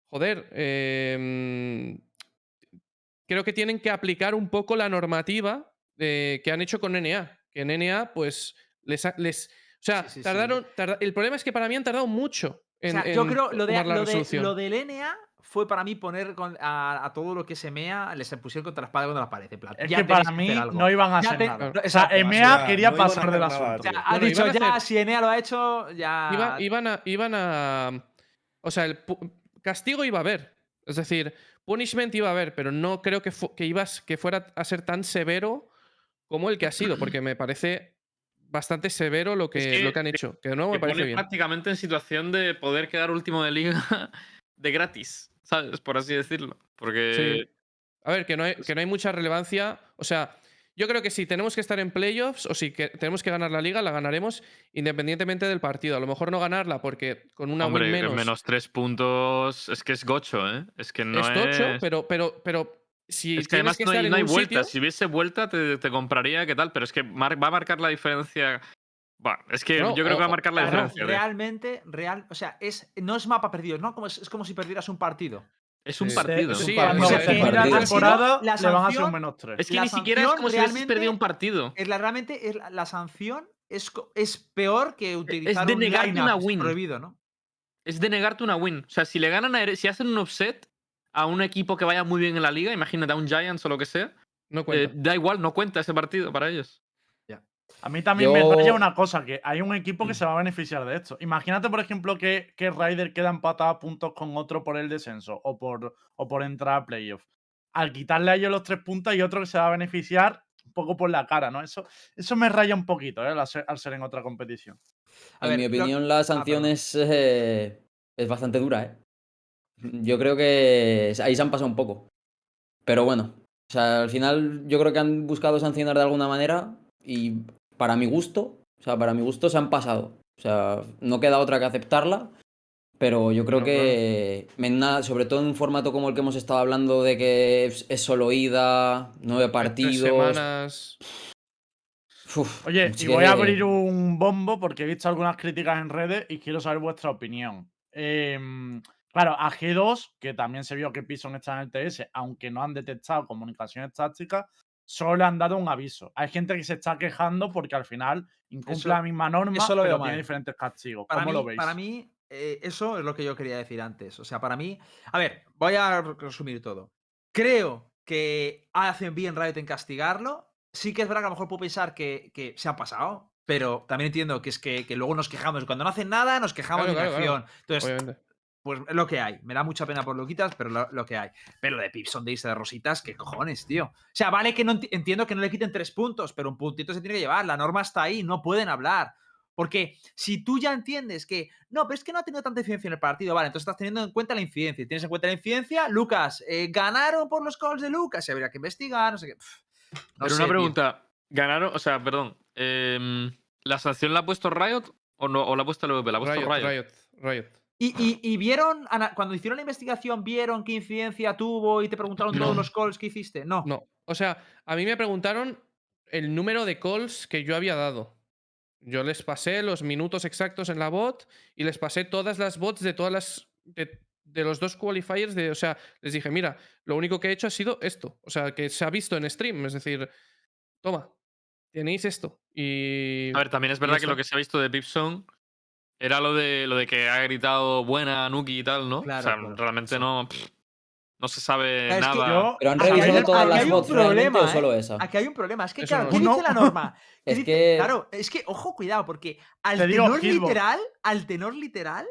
joder, em, creo que tienen que aplicar un poco la normativa eh, que han hecho con NA. Que en NA, pues, les... ha- les o sea, Sí, sí, sí. tardaron... tarda- el problema es que para mí han tardado mucho O en, sea, yo en creo lo, de, lo, de- lo del NA fue para mí poner con- a, a todo lo que se mea, les pusieron contra la espada contra la pared. en plan, Es ya que para mí algo. no iban a Ya hacer te- nada. no, O sea, EMEA sea, quería no pasar del nada, asunto. O sea, ha Bueno, dicho ya, hacer- si Enea lo ha hecho, ya. Iba- iban, a, iban a. O sea, el castigo iba a haber. Es decir, punishment iba a haber, pero no creo que, que, ibas, que fuera a ser tan severo como el que ha sido, porque me parece bastante severo lo que, que lo que han hecho. Que de nuevo me parece bien. prácticamente en situación de poder quedar último de liga de gratis, ¿sabes? Por así decirlo. Porque Sí. A ver, que no, hay, que no hay mucha relevancia. O sea, yo creo que si tenemos que estar en playoffs o si que tenemos que ganar la liga, la ganaremos independientemente del partido. A lo mejor no ganarla porque con una hombre, win que menos, menos tres puntos es que es gocho, ¿eh? Es que no es es. tocho, pero, pero, pero si es que además que no hay, no hay vuelta. sitio- Si hubiese vuelta, te, te compraría, ¿qué tal? Pero es que va a marcar la diferencia. Bueno, es que No, yo creo que va a marcar la diferencia. tío. realmente, real, o sea, es, no es mapa perdido, ¿no? Como es, es como si perdieras un partido. Es un partido. Es un Sí, partido. Cuando que la partido. temporada, La le van a hacer sanción- un menos 3. Es que La ni siquiera es como si hubieses perdido un partido. Es la, realmente es la, la sanción es, es peor que utilizar de un negarte lineup una win. prohibido, ¿no? Es de negarte una win. O sea, si le ganan a si hacen un offset a un equipo que vaya muy bien en la liga, imagínate a un Giants o lo que sea, no eh, da igual, no cuenta ese partido para ellos. A mí también me Yo- raya una cosa, que hay un equipo que se va a beneficiar de esto. Imagínate, por ejemplo, que, que Ryder queda empatado a puntos con otro por el descenso o por, o por entrar a playoff. Al quitarle a ellos los tres puntos hay otro que se va a beneficiar un poco por la cara, ¿no? Eso, eso me raya un poquito, ¿eh? Al ser, al ser en otra competición. A En ver, mi opinión, la sanción perdón. es, eh, es bastante dura, ¿eh? Yo creo que ahí se han pasado un poco. Pero bueno, o sea, al final yo creo que han buscado sancionar de alguna manera y para mi gusto, o sea, para mi gusto se han pasado. O sea, no queda otra que aceptarla, pero yo creo No, que sobre todo en un formato como el que hemos estado hablando de que es, solo ida, nueve Tres partidos. semanas. uf, Oye, y voy a abrir un bombo porque he visto algunas críticas en redes y quiero saber vuestra opinión. Em, claro, a G2, que también se vio que Pison está en el TS, aunque no han detectado comunicaciones tácticas, solo le han dado un aviso. Hay gente que se está quejando porque al final incumple Eso- la misma norma, eso lo pero tiene diferentes castigos. Para ¿Cómo mí, lo veis? para mí eh, eso es lo que yo quería decir antes. O sea, para mí. A ver, voy a resumir todo. Creo que hacen bien Riot en castigarlo. Sí que es verdad que a lo mejor puedo pensar que, que se han pasado. Pero también entiendo que es que, que luego nos quejamos. Cuando no hacen nada, nos quejamos Claro, de claro, inacción. claro. Entonces, Obviamente. Pues es lo que hay. Me da mucha pena por Loquitas, pero lo, lo que hay. Pero lo de Pipson de irse de Rositas, ¿qué cojones, tío? O sea, vale que no enti- entiendo que no le quiten tres puntos, pero un puntito se tiene que llevar. La norma está ahí, no pueden hablar. Porque si tú ya entiendes que, no, pero es que no ha tenido tanta incidencia en el partido, vale, entonces estás teniendo en cuenta la incidencia. Y tienes en cuenta la incidencia, Lucas, eh, ganaron por los calls de Lucas, y habría que investigar, no sé qué. Pff, no Pero sé, una tío. pregunta, ¿ganaron? O sea, perdón, em, ¿la sanción la ha puesto Riot o no? ¿O la ha puesto el VP? La ha puesto Riot, Riot. Riot, Riot. Y, y- y vieron, cuando hicieron la investigación, vieron qué incidencia tuvo y te preguntaron todos los calls que hiciste. No. No. O sea, a mí me preguntaron el número de calls que yo había dado. Yo les pasé los minutos exactos en la bot y les pasé todas las bots de todas las. de, de los dos qualifiers. De, o sea, les dije, mira, lo único que he hecho ha sido esto. O sea, que se ha visto en stream. Es decir, toma, tenéis esto. Y. A ver, también es verdad que lo que se ha visto de Pipson era lo de lo de que ha gritado buena Nuki y tal, ¿no? Claro, o sea, claro, realmente no, pff, no se sabe Es nada. Yo- Pero han revisado todas aquí las hay un bots realmente o problema, ¿eh? solo esa. Aquí hay un problema. Es que, Eso claro, no ¿qué sé. dice la norma? ¿Qué Es dice- que- Claro, es que, ojo, cuidado, porque al Te tenor literal, al tenor literal,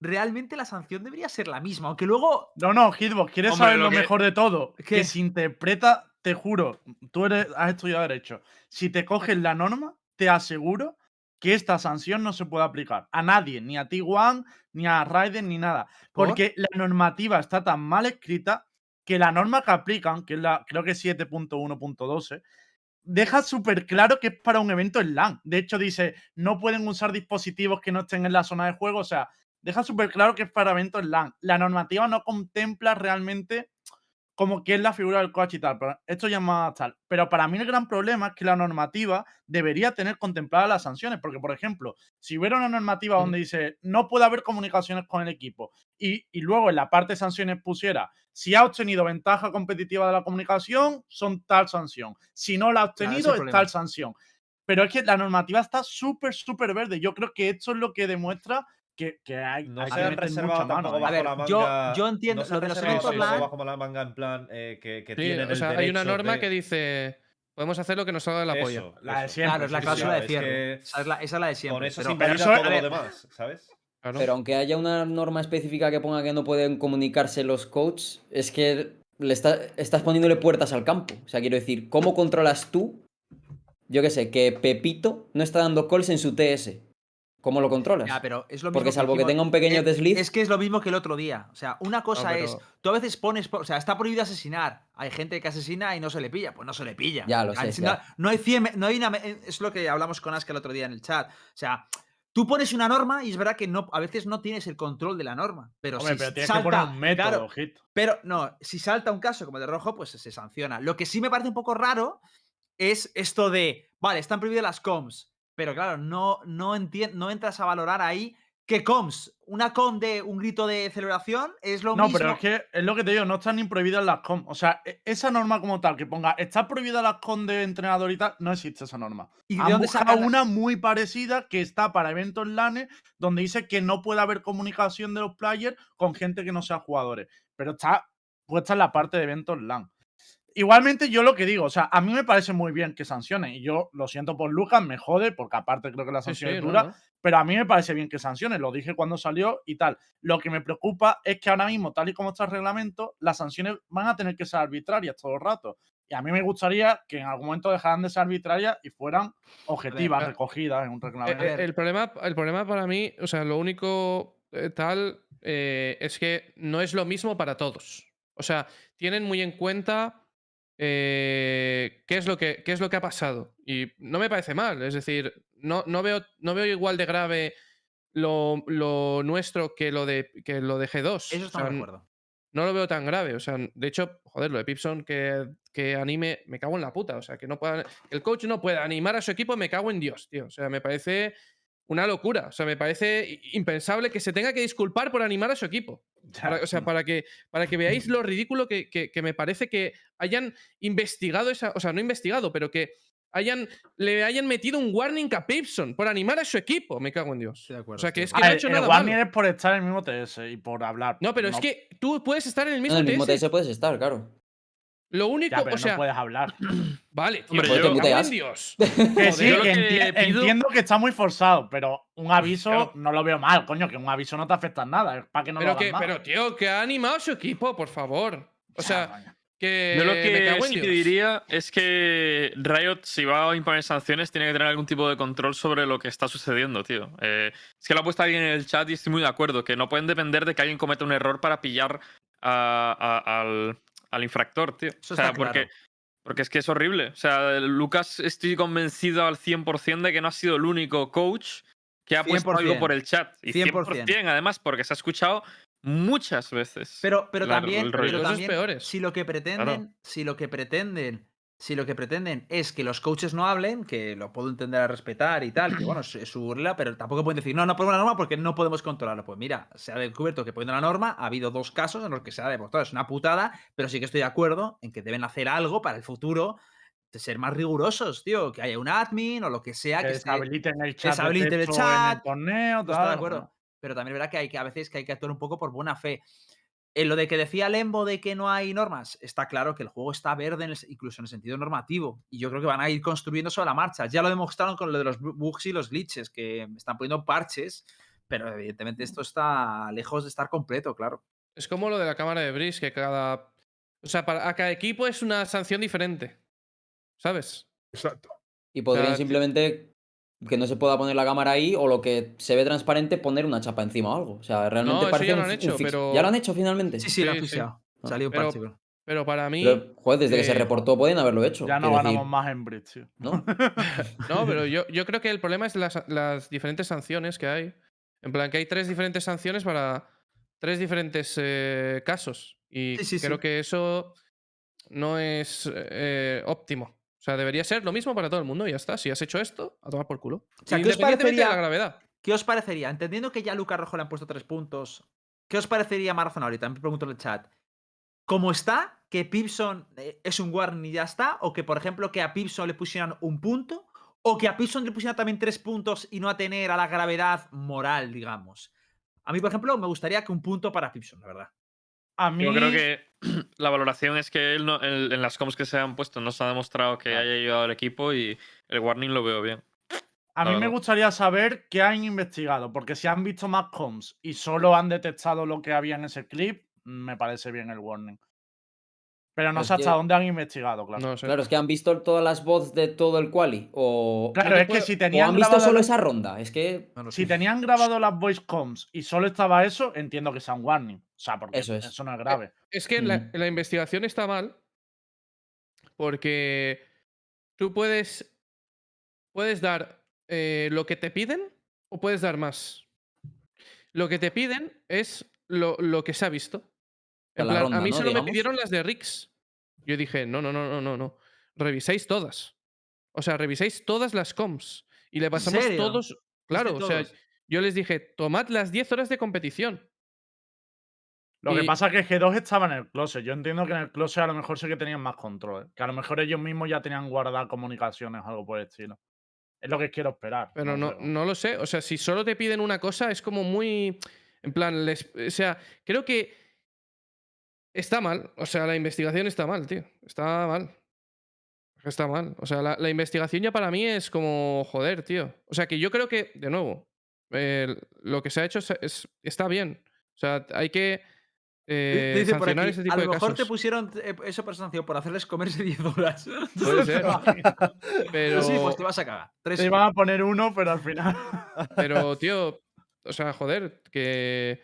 realmente la sanción debería ser la misma. Aunque luego. No, no, Hitbox, ¿quieres Hombre, saber lo lo que- mejor de todo? ¿Qué? Que se interpreta, te juro, tú eres, has estudiado Derecho. Si te coges la norma, te aseguro que esta sanción no se puede aplicar a nadie, ni a T1, ni a Raiden, ni nada. ¿Por? Porque la normativa está tan mal escrita que la norma que aplican, que es la, creo que es 7.1.12, deja súper claro que es para un evento en LAN. De hecho, dice, no pueden usar dispositivos que no estén en la zona de juego. O sea, deja súper claro que es para eventos en LAN. La normativa no contempla realmente como que es la figura del coach y tal. Pero esto ya es más tal. Pero para mí el gran problema es que la normativa debería tener contempladas las sanciones. Porque, por ejemplo, si hubiera una normativa donde dice no puede haber comunicaciones con el equipo y, y luego en la parte de sanciones pusiera si ha obtenido ventaja competitiva de la comunicación, son tal sanción. Si no la ha obtenido, es tal sanción. Pero es que la normativa está súper, súper verde. Yo creo que esto es lo que demuestra que, que hay, No se han reservado tampoco bajo A ver, la manga. yo- yo entiendo no se lo han de los eventos LAN. bajo la manga en plan eh, que, que Sí, tienen o el sea, hay una norma de- que dice, podemos hacer lo que nos salga de la polla. Eso, La de siempre, Claro, es la cláusula sí, de es cierre. que Esa, es la, esa es la de siempre. Con eso pero- se pero eso- todo a ver, lo demás, ¿sabes? Claro. Pero aunque haya una norma específica que ponga que no pueden comunicarse los coaches, es que le está- estás poniéndole puertas al campo. O sea, quiero decir, ¿cómo controlas tú? Yo qué sé, que Pepito no está dando calls en su TS. ¿Cómo lo controlas? Ya, pero es lo mismo Porque salvo que tenga un pequeño es- desliz. Es que es lo mismo que el otro día. O sea, una cosa pero- es. Tú a veces pones. O sea, está prohibido asesinar. Hay gente que asesina y no se le pilla. Pues no se le pilla. Ya, lo sé, si ya. No, no hay 100 me- no hay una me- Es lo que hablamos con Aska el otro día en el chat. O sea. Tú pones una norma y es verdad que no, a veces no tienes el control de la norma. Pero Hombre, si pero tienes salta, que poner un método, claro, ojito. pero no, si salta un caso como el de rojo, pues se sanciona. Lo que sí me parece un poco raro es esto de, vale, están prohibidas las comms, pero claro, no, no, no entras a valorar ahí que comms, una com de un grito de celebración es lo No, mismo. pero es que es lo que te digo, no están ni prohibidas las com. O sea, e- esa norma como tal, que ponga, está prohibida las com de entrenador y tal, no existe esa norma. ¿Y de Han buscado una muy parecida que está para eventos LAN donde dice que no puede haber comunicación de los players con gente que no sea jugadores. Pero está puesta en la parte de eventos LAN. Igualmente, yo lo que digo, o sea, a mí me parece muy bien que sancionen. Y yo lo siento por Lucas, me jode, porque aparte creo que la Sí, sí, sanción es dura. Pero a mí me parece bien que sancionen, lo dije cuando salió y tal. Lo que me preocupa es que ahora mismo, tal y como está el reglamento, las sanciones van a tener que ser arbitrarias todo el rato. Y a mí me gustaría que en algún momento dejaran de ser arbitrarias y fueran objetivas, recogidas en un Eh, reglamento. eh, el, problema, el problema para mí, o sea, lo único eh, tal eh, es que no es lo mismo para todos. O sea, tienen muy en cuenta eh, qué, es lo que, qué es lo que ha pasado. Y no me parece mal. Es decir, no, no, veo, no veo igual de grave lo, lo nuestro que lo de, que lo de G2. Eso O sea, estamos de acuerdo. no lo veo tan grave. O sea, de hecho, joder, lo de Pipson que, que anime, me cago en la puta. O sea, que no pueda, que el coach no pueda animar a su equipo, me cago en Dios, tío. O sea, me parece una locura. O sea, me parece impensable que se tenga que disculpar por animar a su equipo. Para- o sea, para que, para que veáis lo ridículo que, que- que me parece que hayan investigado esa. O sea, no investigado, pero que hayan, le hayan metido un warning a Pipson por animar a su equipo. Me cago en Dios. De acuerdo, o sea, que es que A no ha hecho el nada warning malo. es por estar en el mismo TS y por hablar. No, pero es que tú puedes estar en el mismo en el mismo TS. TS puedes estar, claro. Lo único, Ya, pero o sea, no puedes hablar. vale, tío, Hombre, yo- muteas. Dios. Que sí, yo lo que que enti- pido- entiendo que está muy forzado, pero un aviso Claro. no lo veo mal, coño, que un aviso no te afecta en nada, es para que no lo pero, hagas que, mal. pero, tío, que ha animado a su equipo, por favor. O Ya, sea, que. Yo lo me que cago en sí diría es que Riot, si va a imponer sanciones, tiene que tener algún tipo de control sobre lo que está sucediendo, tío. Eh, es que lo ha puesto alguien en el chat y estoy muy de acuerdo, que no pueden depender de que alguien cometa un error para pillar a- a- al, al infractor, tío. Eso o sea, está claro. porque, porque es que es horrible. O sea, Lucas, estoy convencido al 100% de que no ha sido el único coach que ha puesto algo 100%. por el chat. Y 100%. 100%, además, porque se ha escuchado muchas veces. Pero, pero también, pero si lo que pretenden, si lo que pretenden, si lo que pretenden es que los coaches no hablen, que lo puedo entender a respetar y tal, que bueno, es, su burla, pero tampoco pueden decir, no, no pongo la norma porque no podemos controlarlo. Pues mira, se ha descubierto que poniendo la norma ha habido dos casos en los que se ha demostrado, es una putada, pero sí que estoy de acuerdo en que deben hacer algo para el futuro de ser más rigurosos, tío, que haya un admin o lo que sea que que deshabiliten el chat, de deshabiliten el texto en chat, el torneo, Estoy de tal, acuerdo. bueno. Pero también es verdad que hay que a veces que hay que actuar un poco por buena fe. En lo de que decía Lembo de que no hay normas, está claro que el juego está verde en el- incluso en el sentido normativo. Y yo creo que van a ir construyendo sobre la marcha. Ya lo demostraron con lo de los bu- bugs y los glitches, que están poniendo parches, pero evidentemente esto está lejos de estar completo, claro. Es como lo de la cámara de Breeze, que cada. O sea, para, a cada equipo es una sanción diferente. ¿Sabes? Exacto. Y podrían simplemente que no se pueda poner la cámara ahí o lo que se ve transparente poner una chapa encima o algo. O sea, realmente parece ya lo han un hecho, pero- ¿Ya lo han hecho finalmente? Sí, sí, lo han Sí, sí. Ah. Salió Pero- parche. Pero para mí. Pero, joder, desde que se reportó pueden haberlo hecho. Ya no ganamos decir, más en Bridge, tío. ¿no? No, pero yo, yo creo que el problema es las, las diferentes sanciones que hay. En plan, que hay tres diferentes sanciones para tres diferentes eh, casos. Y Sí, sí, creo sí. que eso no es eh, óptimo. O sea, debería ser lo mismo para todo el mundo y ya está. Si has hecho esto, a tomar por culo. O sea, ¿qué os de la parecería- gravedad. ¿Qué os parecería? Entendiendo que ya a Lucas Rojo le han puesto tres puntos, ¿qué os parecería Marathon ahorita? Me pregunto en el chat. ¿Cómo está? ¿Que Pipson eh, es un warning y ya está? ¿O que, por ejemplo, que a Pipson le pusieran un punto? ¿O que a Pipson le pusieran también tres puntos y no a tener a la gravedad moral, digamos? A mí, por ejemplo, me gustaría que un punto para Pipson, la verdad. A mí, Yo creo que la valoración es que él no- en, en las comps que se han puesto no se ha demostrado que Claro. haya ayudado al equipo y el warning lo veo bien. a mí me gustaría saber qué han investigado, porque si han visto más comms y solo han detectado lo que había en ese clip, me parece bien el warning. Pero no Es sé hasta dónde han investigado, claro. No sé. Claro, es que han visto todas las bots de todo el quali. O, Claro, es que si o tenían han visto grabado solo la- esa ronda. Es que No Si tenían grabado las voice comms y solo estaba eso, entiendo que sea un warning. O sea, porque Eso eso, es. no es grave. Es que en la, Mm. la investigación está mal porque tú puedes, puedes dar eh, lo que te piden o puedes dar más. Lo que te piden es lo, lo que se ha visto. En la plan, ronda, a mí ¿no? solo Digamos. me pidieron las de Rix. Yo dije, no, no, no, no, no, no. Reviséis todas. O sea, reviséis todas las comms. Y le pasamos serio? todos. Claro, o sea, yo les dije, tomad las 10 horas de competición. Lo que pasa es que G2 estaba en el closet. Yo entiendo que en el closet a lo mejor sí que tenían más control. ¿eh? Que a lo mejor ellos mismos ya tenían guardadas comunicaciones o algo por el estilo. Es lo que quiero esperar. Pero no, sé. no lo sé. O sea, si solo te piden una cosa, es como muy. En plan, les- o sea, creo que está mal. O sea, la investigación está mal, tío. Está mal. Está mal. O sea, la, la investigación ya para mí es como joder, tío. O sea, que yo creo que, de nuevo, eh, lo que se ha hecho es- es- está bien. O sea, hay que eh, Dice por sancionar aquí, ese tipo a lo de mejor casos. te pusieron eh, eso por sanción por hacerles comerse 10 horas. Puede ser. Pero, Sí, pues te vas a cagar. Tres Te iban a poner uno, pero al final. Pero, tío, o sea, joder, que,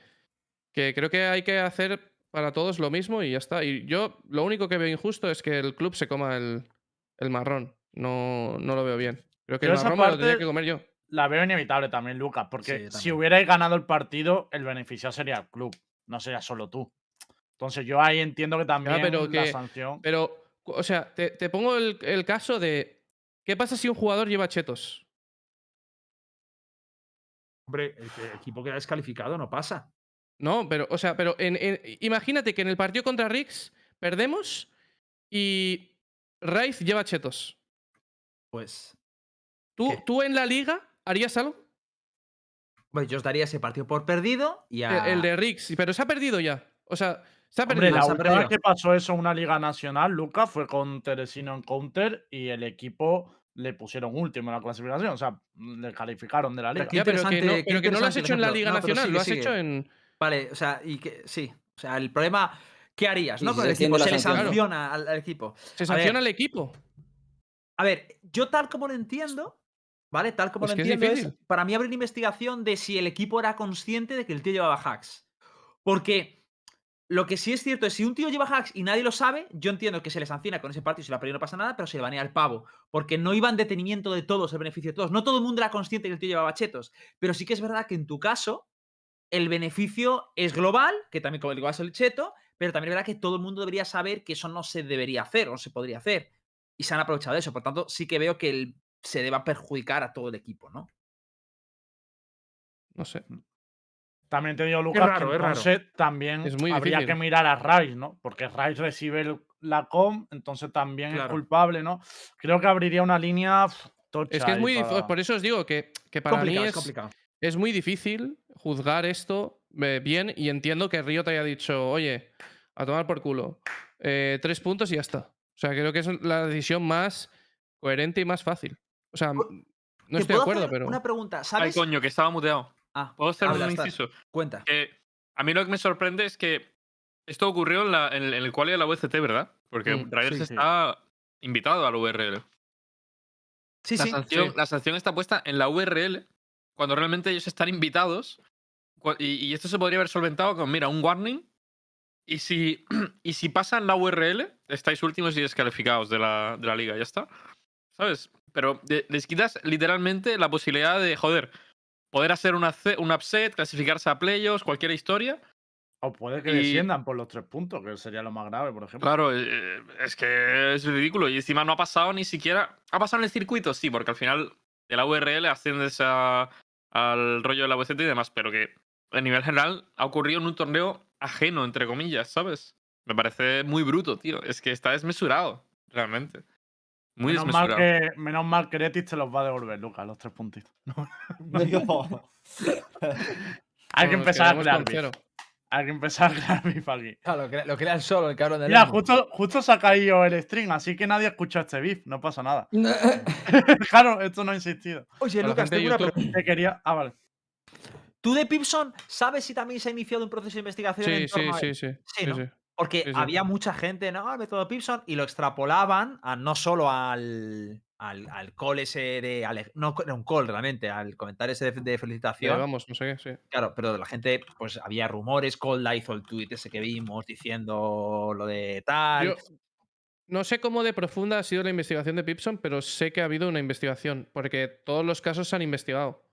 que creo que hay que hacer para todos lo mismo y ya está. Y yo lo único que veo injusto es que el club se coma el, el marrón. No, no lo veo bien. Creo que el esa marrón me lo tendría parte- que comer yo. la veo inevitable también, Lucas, porque Sí, si hubierais ganado el partido, el beneficiado sería el club, no sería solo tú. Entonces yo ahí entiendo que también pero la que- sanción. Pero, o sea, te, te pongo el, el caso de. ¿Qué pasa si un jugador lleva chetos? Hombre, el, el equipo que ha descalificado no pasa. No, pero, o sea, pero en- en- imagínate que en el partido contra Rix perdemos y Raiz lleva chetos. Pues. ¿Tú, ¿Qué? ¿Tú en la liga harías algo? Pues yo os daría ese partido por perdido y El- a. El de Rix, pero se ha perdido ya. O sea, se ha Hombre, perdido. la se última vez que pasó eso en una liga nacional, Lucas, fue con Teresino en counter y el equipo le pusieron último en la clasificación. O sea, le calificaron de la liga. Ya, pero que no, qué pero que no lo has hecho en la. Liga No, Nacional, sigue, lo has sigue. hecho en. Vale, o sea, y que sí. O sea, el problema. ¿Qué harías? ¿No? Con el equipo se le sanciona al, al equipo. Se sanciona al equipo. A ver, yo tal como lo entiendo, ¿vale? Tal como lo es entiendo es, para mí abrir una investigación de si el equipo era consciente de que el tío llevaba hacks. Porque lo que sí es cierto es si un tío lleva hacks y nadie lo sabe, yo entiendo que se le sanciona con ese partido y si la perdido no pasa nada, pero se le banea al pavo. Porque no iba en detenimiento de todos, el beneficio de todos. No todo el mundo era consciente que el tío llevaba chetos. Pero sí que es verdad que en tu caso, el beneficio es global, que también como el es el cheto, pero también es verdad que todo el mundo debería saber que eso no se debería hacer o no se podría hacer. Y se han aprovechado de eso. Por tanto, sí que veo que el- se deba perjudicar a todo el equipo, ¿no? No sé. También te digo, Lucas, raro, que es raro. entonces también Es muy habría que mirar a Rice, ¿no? Porque Rice recibe el- la com, entonces también es culpable, ¿no? Creo que abriría una línea tocha Es que es muy para- Por eso os digo que, que para complicado, mí es es, complicado. es muy difícil juzgar esto eh, bien y entiendo que Río te haya dicho, oye, a tomar por culo. eh, tres puntos y ya está. O sea, creo que es la decisión más coherente y más fácil. O sea, no ¿Te estoy de acuerdo, hacer pero. Una pregunta, Ay, ¿sabes? coño, que estaba muteado. Ah, ¿Puedo hacer habla, un estás. inciso? Cuenta. A mí lo que me sorprende es que esto ocurrió en, la- en el- en el quali de la VCT, ¿verdad? Porque Mm, Riders sí, sí. está invitado al URL. Sí, la, sí. sanción, sí. la sanción está puesta en la URL cuando realmente ellos están invitados. Y, y esto se podría haber solventado con, mira, un warning. Y si, y si pasan la URL, estáis últimos y descalificados de la, de la liga, ya está. ¿Sabes? Pero de- les quitas literalmente la posibilidad de, joder, poder hacer un, upset- un upset, clasificarse a playoffs, cualquier historia. O puede que y- desciendan por los tres puntos, que sería lo más grave, por ejemplo. Claro, eh, es que es ridículo. Y encima no ha pasado ni siquiera. ¿Ha pasado en el circuito? Sí, porque al final de la URL asciendes a- al rollo de la VCT y demás, pero que a nivel general ha ocurrido en un torneo ajeno, entre comillas, ¿sabes? Me parece muy bruto, tío. Es que está desmesurado, realmente. Muy menos, mal que, menos mal que Retis te los va a devolver, Lucas, los tres puntitos. No. Hay que empezar a crear. Hay que empezar a crear beef aquí. Claro, lo, crea- lo crean solo el cabrón del Mira, justo, justo se ha caído el stream, así que nadie ha escuchado este beef, no pasa nada. claro, esto no ha insistido. Oye, Lucas, de tengo una pregunta. Te quería. Ah, vale. ¿Tú de Pipson sabes si también se ha iniciado un proceso de investigación Sí, en sí, torno a sí, él? sí. Sí, sí, ¿no? sí. Porque Sí, había mucha gente, ¿no? El método Pipson y lo extrapolaban a no solo al, al, al call ese de. Ale- no era un call realmente, al comentario ese de, de felicitación. vamos, no sé qué, sí. Claro, pero la gente, pues había rumores, Cold hizo el tweet ese que vimos diciendo lo de tal. Yo no sé cómo de profunda ha sido la investigación de Pipson, pero sé que ha habido una investigación, porque todos los casos se han investigado.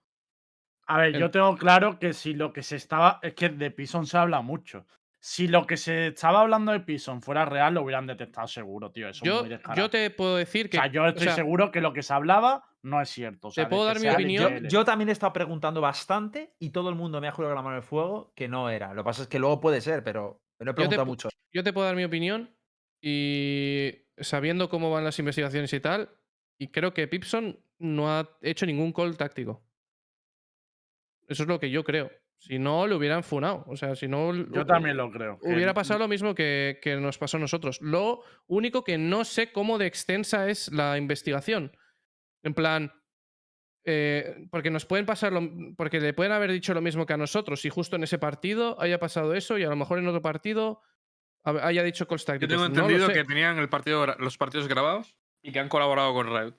A ver, El- yo tengo claro que si lo que se estaba. Es que de Pison se habla mucho. Si lo que se estaba hablando de Pison fuera real, lo hubieran detectado seguro, tío. Eso es Yo, muy descarado. yo te puedo decir que. O sea, yo o estoy sea, seguro que lo que se hablaba no es cierto. o sea, de puedo dar mi opinión? Yo también he estado preguntando bastante y todo el mundo me ha jurado con la mano en el fuego que no era. Lo que pasa es que luego puede ser, pero me lo he te preguntado pu- mucho. yo te puedo dar mi opinión y sabiendo cómo van las investigaciones y tal, y creo que Pipson no ha hecho ningún call táctico. Eso es lo que yo creo. Si no, lo hubieran funado. O sea, si no. Yo también lo creo. que Hubiera pasado lo mismo que, que nos pasó a nosotros. Lo único que no sé cómo de extensa es la investigación. En plan. eh, porque nos pueden pasar lo, porque le pueden haber dicho lo mismo que a nosotros y justo en ese partido haya pasado eso y a lo mejor en otro partido haya dicho calls Yo tácticos. tengo entendido que tenían el partido, los partidos grabados y que han colaborado con Riot.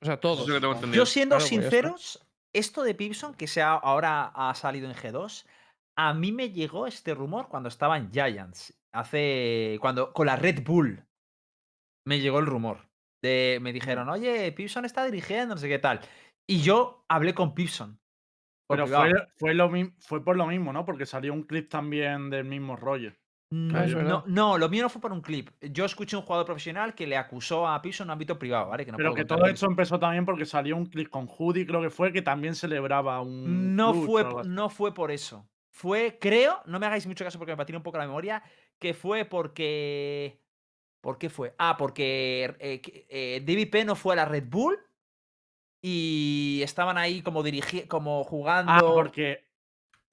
O sea, todos. Yo siendo Claro, pues sinceros, esto de Pipson, que sea, ahora ha salido en G2, a mí me llegó este rumor cuando estaba en Giants. Hace. cuando Con la Red Bull. Me llegó el rumor. De, me dijeron, oye, Pipson está dirigiendo, no sé qué tal. Y yo hablé con Pipson. por Pero fue, fue, lo fue por lo mismo, ¿no? Porque salió un clip también del mismo rollo. Ah, Mm, verdad. no, no, lo mío no fue por un clip. Yo escuché un jugador profesional que le acusó a Pipson en un ámbito privado, ¿vale? Que no Pero que todo esto empezó también porque salió un clip con Hoodie, creo que fue, que también celebraba un. No fue, no fue por eso. Fue, creo, no me hagáis mucho caso porque me patina un poco la memoria, que fue porque... ¿Por qué fue? Ah, porque eh, eh, David P no fue a la Red Bull y estaban ahí como dirigi como jugando... Ah, porque.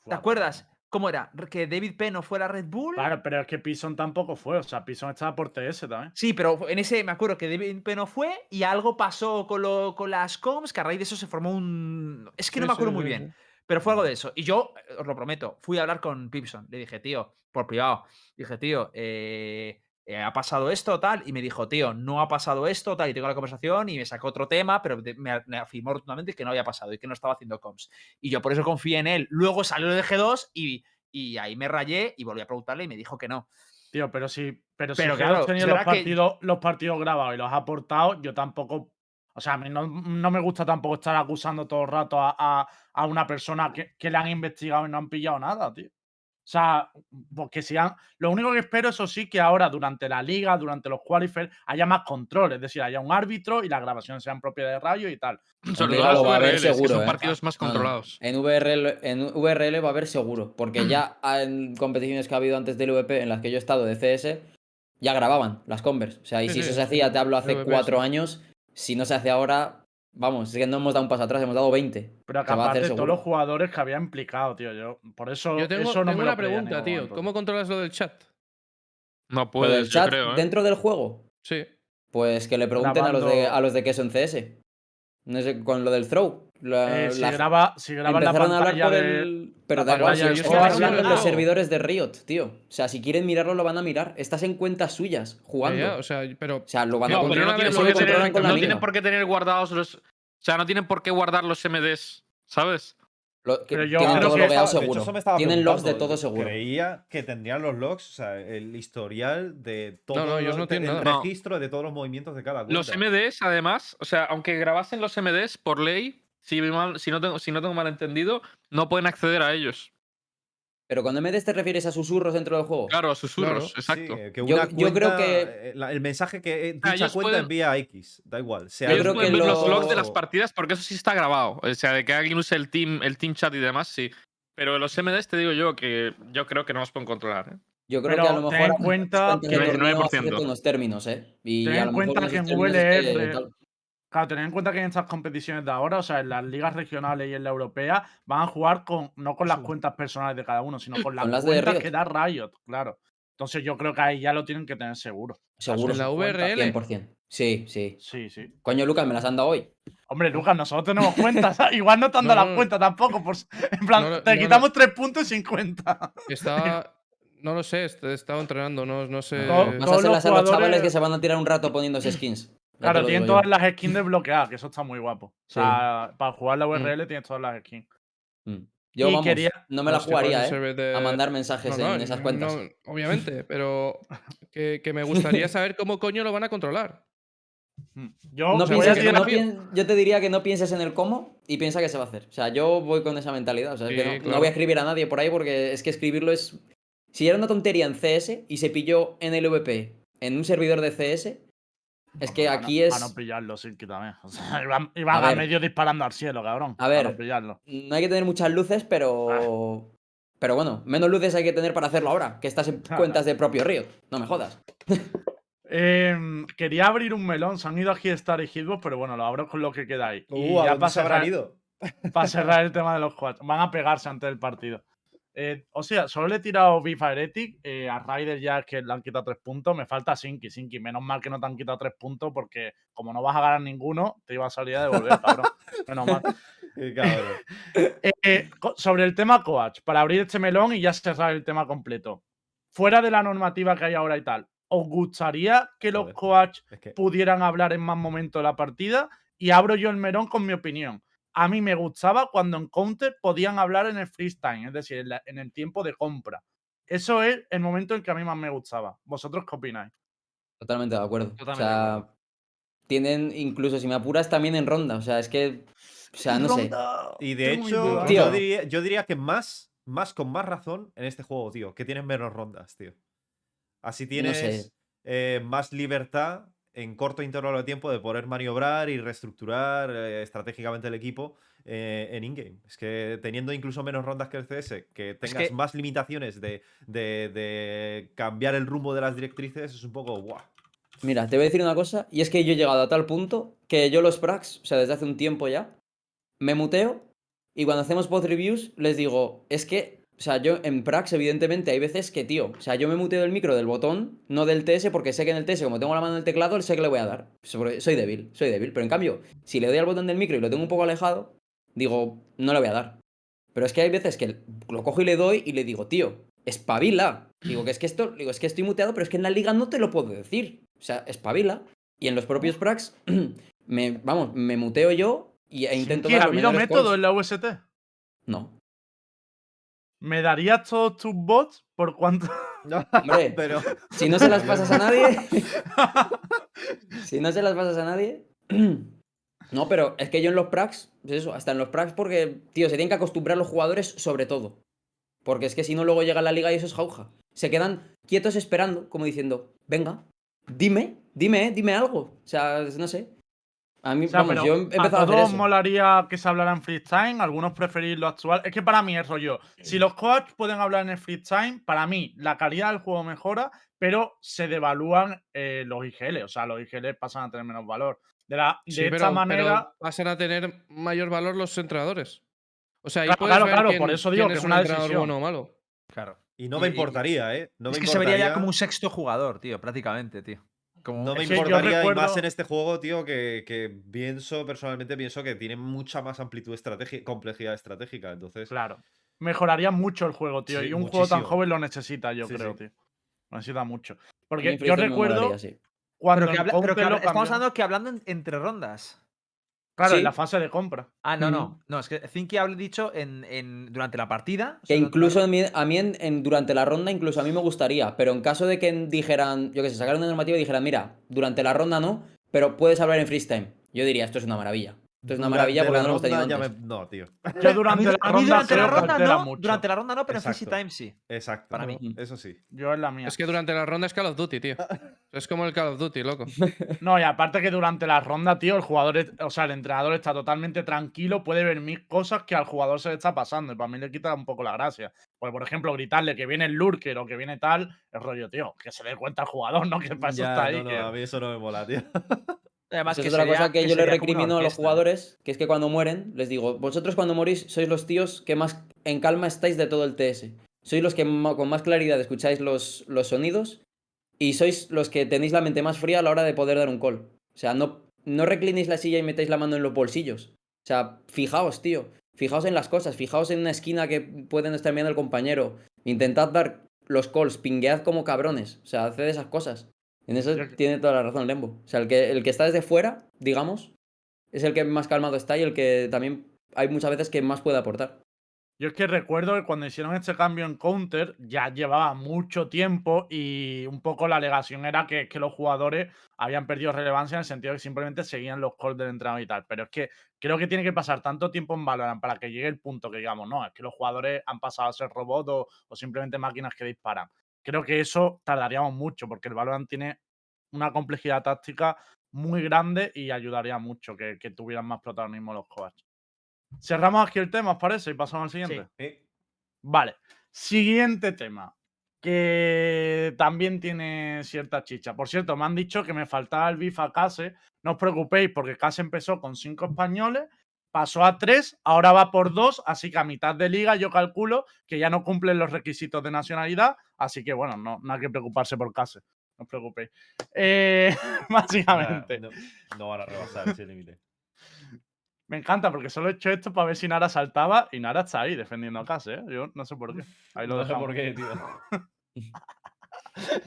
¿Te acuerdas? ¿Cómo era? Que David P no fue a la Red Bull. Claro, pero es que Pison tampoco fue. O sea, Pison estaba por TS también. Sí, pero en ese me acuerdo que David P no fue y algo pasó con, lo- con las comms que a raíz de eso se formó un... Es que no me acuerdo sí, muy sí, bien. Pero fue algo de eso. Y yo, eh, os lo prometo, fui a hablar con Pipson. Le dije, tío, por privado. Dije, tío, eh, eh, ha pasado esto, tal. Y me dijo, tío, no ha pasado esto, tal. Y tengo la conversación y me sacó otro tema, pero me, afirmó rotundamente que no había pasado y que no estaba haciendo comms. Y yo por eso confié en él. Luego salió de G2 y, y ahí me rayé y volví a preguntarle y me dijo que no. Tío, pero sí. Pero, Pero si claro, tenido los ¿será que- partidos, los partidos grabados y los ha aportado, yo tampoco. O sea, a mí no, no me gusta tampoco estar acusando todo el rato a, a- a una persona que, que le han investigado y no han pillado nada, tío. O sea, porque si han. Lo único que espero, eso sí, que ahora durante la liga, durante los qualifiers, haya más control. Es decir, haya un árbitro y las grabaciones sean propiedad de Rayo y tal. Sobre Hombre, todo lo los va a haber VRLs, que seguro, son ¿eh? partidos más No, no. controlados. En VRL, en VRL va a haber seguro, porque ya en competiciones que ha habido antes del VP en las que yo he estado de CS, ya grababan las Converse. O sea, y Sí, si sí, eso se hacía, te hablo hace VP, cuatro sí. años, si no se hace ahora, vamos, es que no hemos dado un paso atrás, hemos dado 20. Pero que aparte todos los jugadores que había implicado, tío. Yo, por eso. Yo tengo, eso no tengo me una pregunta, tío. momento. ¿Cómo controlas lo del chat? No Lo del puedes, yo chat creo. ¿eh? dentro del juego, Sí. pues que le pregunten a los, de, a los de queso en CS. No sé, con lo del throw. La- Eh, si, la- graba, si la Empezaron a hablar pantalla por de. el. Pero da igual, si pantalla es del que juego. están hablando en los servidores de Riot, tío. O sea, si quieren mirarlo, lo van a mirar. Estás en cuentas suyas, jugando. O sea, pero. O sea, lo van a No, No, pero controlar. no tienen, por qué tener, no tienen por qué tener guardados los. O sea, no tienen por qué guardar los MDs, ¿sabes? Lo- que Pero yo tienen creo todo que- logueado seguro. me Tienen logs de todo seguro. Creía que tendrían los logs, o sea, el historial de todo no, ellos no el tienen el nada. registro de todos los movimientos de cada cuenta. Los MDs, además, o sea, aunque grabasen los MDs por ley, si, mal- si, no, tengo, si no tengo mal entendido, no pueden acceder a ellos. Pero con MDs te refieres a susurros dentro del juego. Claro, a susurros, Claro. Exacto. eh, que Yo- una yo creo cuenta, que- eh, la- el mensaje que eh, Ah, dicha ellos cuenta pueden- envía a X, da igual. Sea Yo creo pueden que ver los lo- logs de las partidas porque eso sí está grabado. O sea, de que alguien use el team, el team chat y demás, sí. Pero los MDs te digo yo que yo creo que no los pueden controlar. ¿eh? Yo creo Pero que a lo ten mejor. en cuenta que- de torneo 99%. hacen unos términos, ¿eh? Y Ten en lo cuenta que en términos VLR que tal. Claro, tened en cuenta que en estas competiciones de ahora, o sea, en las ligas regionales y en la europea, van a jugar con no con las Sí. cuentas personales de cada uno, sino con las, Con las de cuentas Riot. que da Riot, claro. Entonces yo creo que ahí ya lo tienen que tener seguro. Seguro. En la. VRL. 100%. Sí, sí. Sí, sí. Coño, Lucas, me las han dado hoy. Hombre, Lucas, nosotros tenemos cuentas. Igual no te han dado no, las cuentas tampoco. Por... En plan, No, te no, quitamos tres puntos y 50. Estaba. No lo sé, he estado entrenando, no, no sé. Vas a hacer las a los chavales que se van a tirar un rato poniéndose skins. Claro, tienen yo. todas las skins desbloqueadas, que eso está muy guapo. O sea, para jugar la URL tienes todas las skins. Mm. Yo, Y vamos, quería- no me la jugaría, ¿eh? de- A mandar mensajes No, no, en esas no, cuentas. obviamente, pero que, que me gustaría saber cómo coño lo van a controlar. Mm. Yo No sea, voy pienses a que que tirar- no pien- yo te diría que no pienses en el cómo y piensa que se va a hacer. O sea, yo voy con esa mentalidad. O sea, es que no, no voy a escribir a nadie por ahí porque es que escribirlo es. Si era una tontería en CS y se pilló en el VP en un servidor de CS, es que Para aquí no- es. Para no pillarlo, sí, que también. O sea, iban, iban A medio disparando al cielo, cabrón. A para ver. no pillarlo. No hay que tener muchas luces, pero. Pero bueno, menos luces hay que tener para hacerlo ahora, que estás en Claro. cuentas del propio Riot. No me jodas. Em, quería abrir un melón. Se han ido aquí Star y Hitbox, pero bueno, lo abro con lo que queda ahí. y Uh, ¿a ya dónde para se habrán cerrar, ido? para cerrar el tema de los quads. Van a pegarse antes del partido. Eh, o sea, solo le he tirado Viva Heretic. eh, a Ryder ya es que le han quitado tres puntos. Me falta Sinky. Sinky, menos mal que no te han quitado tres puntos porque como no vas a ganar ninguno, te iba a salir a devolver, cabrón. Menos mal. Eh, sobre el tema coach, para abrir este melón y ya cerrar el tema completo. Fuera de la normativa que hay ahora y tal, ¿os gustaría que los coach Es que pudieran hablar en más momentos de la partida? Y abro yo el melón con mi opinión. A mí me gustaba cuando en Counter podían hablar en el freestyle, es decir, en, la- en el tiempo de compra. Eso es el momento en que a mí más me gustaba. ¿Vosotros qué opináis? Totalmente de acuerdo. Totalmente o de sea, acuerdo. tienen, incluso si me apuras, también en ronda. O sea, es que. O sea, no sé. Ronda, Y de hecho. Tío. yo diría, yo diría que más, más con más razón en este juego, tío, que tienes menos rondas, tío. Así tienes sé. eh, más libertad en corto intervalo de tiempo de poder maniobrar y reestructurar eh, estratégicamente el equipo eh, en in-game. Es que teniendo incluso menos rondas que el CS, que tengas que- más limitaciones de, de- de cambiar el rumbo de las directrices, es un poco guau. Mira, te voy a decir una cosa, y es que yo he llegado a tal punto que yo los pracs, o sea, desde hace un tiempo ya, me muteo y cuando hacemos post reviews les digo, es que, o sea, yo en pracs evidentemente hay veces que, tío, o sea, yo me muteo del micro del botón, no del TS, porque sé que en el TS, como tengo la mano en el teclado, sé que le voy a dar. Soy débil, soy débil, pero en cambio, si le doy al botón del micro y lo tengo un poco alejado, digo, no le voy a dar. Pero es que hay veces que lo cojo y le doy y le digo, tío, espabila. Digo que es que esto, digo, es que estoy muteado, pero es que en la liga no te lo puedo decir. O sea, espabila. Y en los propios pracs, me, vamos, me muteo yo y, e intento ¿Qué, ¿Ha habido método en la UST? No. ¿Me darías todos tus bots por cuánto? Hombre, Pero si no se las pasas a nadie. si no se las pasas a nadie. no, pero es que yo en los pracs, pues eso, hasta en los pracs, porque, tío, se tienen que acostumbrar los jugadores sobre todo. Porque es que si no, luego llega la liga y eso es jauja. Se quedan quietos esperando, como diciendo, venga, dime, dime, eh, dime algo. O sea, no sé. A mí, O sea, vamos, pero yo he empezado a ¿A hacer todos eso. molaría que se hablara en freestyle? Algunos preferís lo actual. Es que para mí es rollo. Si los coaches pueden hablar en el freestyle, para mí la calidad del juego mejora, pero se devalúan eh, los IGL. O sea, los IGL pasan a tener menos valor. De, la, de Sí, esta pero, pero manera. pasan a tener mayor valor los entrenadores. O sea, ahí Claro, claro, ver claro, quién- por eso digo que es es un una entrenador decisión. bueno o malo. Claro. Y no me importaría, ¿eh? No me es que se vería ya como un sexto jugador, tío, prácticamente, tío. Como No me importaría, y más en este juego, tío, que, que pienso, personalmente pienso que tiene mucha más amplitud estratégica, complejidad estratégica. Entonces, Claro. Mejoraría mucho el juego, tío. Sí, y un juego tan joven lo necesita, yo Sí, creo, sí. tío. Lo necesita mucho. Porque yo recuerdo molaría, cuando Pero que, en habla- pero que Counter habla- lo estamos hablando que hablando en- entre rondas. Claro, Sí. en la fase de compra. Ah, no, no. No, es que Zinky había dicho en, en- durante la partida. o Que durante incluso a mí, a mí en, en- durante la ronda, incluso a mí me gustaría, pero en caso de que dijeran, yo que sé, sacaran una normativa y dijeran, mira, durante la ronda no, pero puedes hablar en freestyle. Yo diría, esto es una maravilla. Esto es una maravilla durante porque la no lo hemos tenido antes. me- No, tío. Yo durante la ronda durante la no. mucho. Durante la ronda no, pero en Exacto. Time sí. Exacto. Para mí. Eso sí. Yo es la mía. Es que durante la ronda es Call of Duty, tío. Es como el Call of Duty, loco. No, y aparte que durante la ronda, tío, el jugador, es- o sea, el entrenador está totalmente tranquilo, puede ver mil cosas que al jugador se le está pasando. Y para mí le quita un poco la gracia. Porque, por ejemplo, gritarle que viene el lurker o que viene tal, es rollo, tío, que se dé cuenta al jugador, ¿no? Que para eso Ya, está ahí. no, no, que- a mí eso no me mola, tío. Además, Eso que es otra sería- cosa que, yo le recrimino a los jugadores, que es que cuando mueren, les digo, vosotros cuando morís sois los tíos que más en calma estáis de todo el TS. Sois los que con más claridad escucháis los, los sonidos y sois los que tenéis la mente más fría a la hora de poder dar un call. O sea, no, no reclinéis la silla y metáis la mano en los bolsillos. O sea, fijaos, tío. Fijaos en las cosas, fijaos en una esquina que pueden estar viendo el compañero. Intentad dar los calls, pinguead como cabrones. O sea, haced esas cosas. En eso tiene toda la razón Lembo. O sea, el que, el que está desde fuera, digamos, es el que más calmado está y el que también hay muchas veces que más puede aportar. Yo es que recuerdo que cuando hicieron este cambio en Counter ya llevaba mucho tiempo y un poco la alegación era que, que los jugadores habían perdido relevancia en el sentido de que simplemente seguían los calls del entrenador y tal. Pero es que creo que tiene que pasar tanto tiempo en Valorant para que llegue el punto que digamos, no, es que los jugadores han pasado a ser robots o, o simplemente máquinas que disparan. Creo que eso tardaríamos mucho porque el Valorant tiene una complejidad táctica muy grande y ayudaría mucho que, que tuvieran más protagonismo los coaches. Cerramos aquí el tema, ¿os parece? Y pasamos al siguiente. Sí. Vale. Siguiente tema. Que también tiene cierta chicha. Por cierto, me han dicho que me faltaba el bif a Case. No os preocupéis, porque Case empezó con cinco españoles, pasó a tres, ahora va por dos, así que a mitad de liga yo calculo que ya no cumplen los requisitos de nacionalidad. Así que bueno, no, no hay que preocuparse por Case. No os preocupéis. Eh, básicamente. No, no van a rebasar ese límite. Me encanta porque solo he hecho esto para ver si Nara saltaba y Nara está ahí defendiendo a Case. ¿eh? Yo no sé por qué. Ahí lo No sé por qué, tío.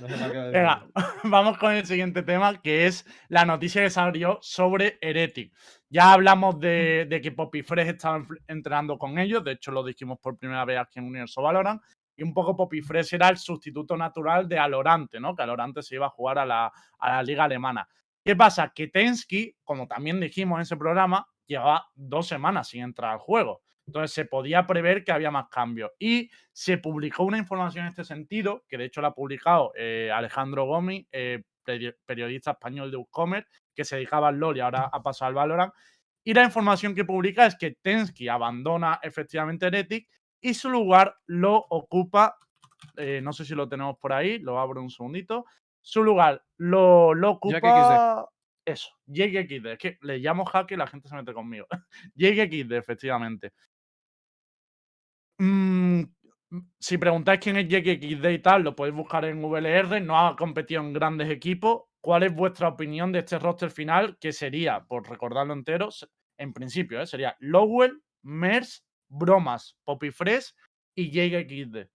No. Venga, vamos con el siguiente tema, que es la noticia que salió sobre Heretic. Ya hablamos de, de que Poppy Fresh estaba entrenando con ellos, de hecho lo dijimos por primera vez aquí en Universo Valorant, y un poco Poppy Fresh era el sustituto natural de Alorante, ¿no? Que Alorante se iba a jugar a la, a la liga alemana. ¿Qué pasa? Que Tensky, como también dijimos en ese programa, llevaba dos semanas sin entrar al juego. Entonces se podía prever que había más cambios. Y se publicó una información en este sentido, que de hecho la ha publicado eh, Alejandro Gomi, eh, peri- periodista español de Ucomer, que se dedicaba al LoL y ahora ha pasado al Valorant. Y la información que publica es que Tensky abandona efectivamente Heretic y su lugar lo ocupa, eh, no sé si lo tenemos por ahí, lo abro un segundito. Su lugar lo, lo ocupa. Eso, JXD. Es que le llamo hacker y la gente se mete conmigo. JXD, efectivamente. Mm, si preguntáis quién es JXD y tal, lo podéis buscar en VLR. No ha competido en grandes equipos. ¿Cuál es vuestra opinión de este roster final? Que sería, por recordarlo entero, en principio, ¿eh? sería Lowell, Mers, Bromas, Poppy Fresh y JXD.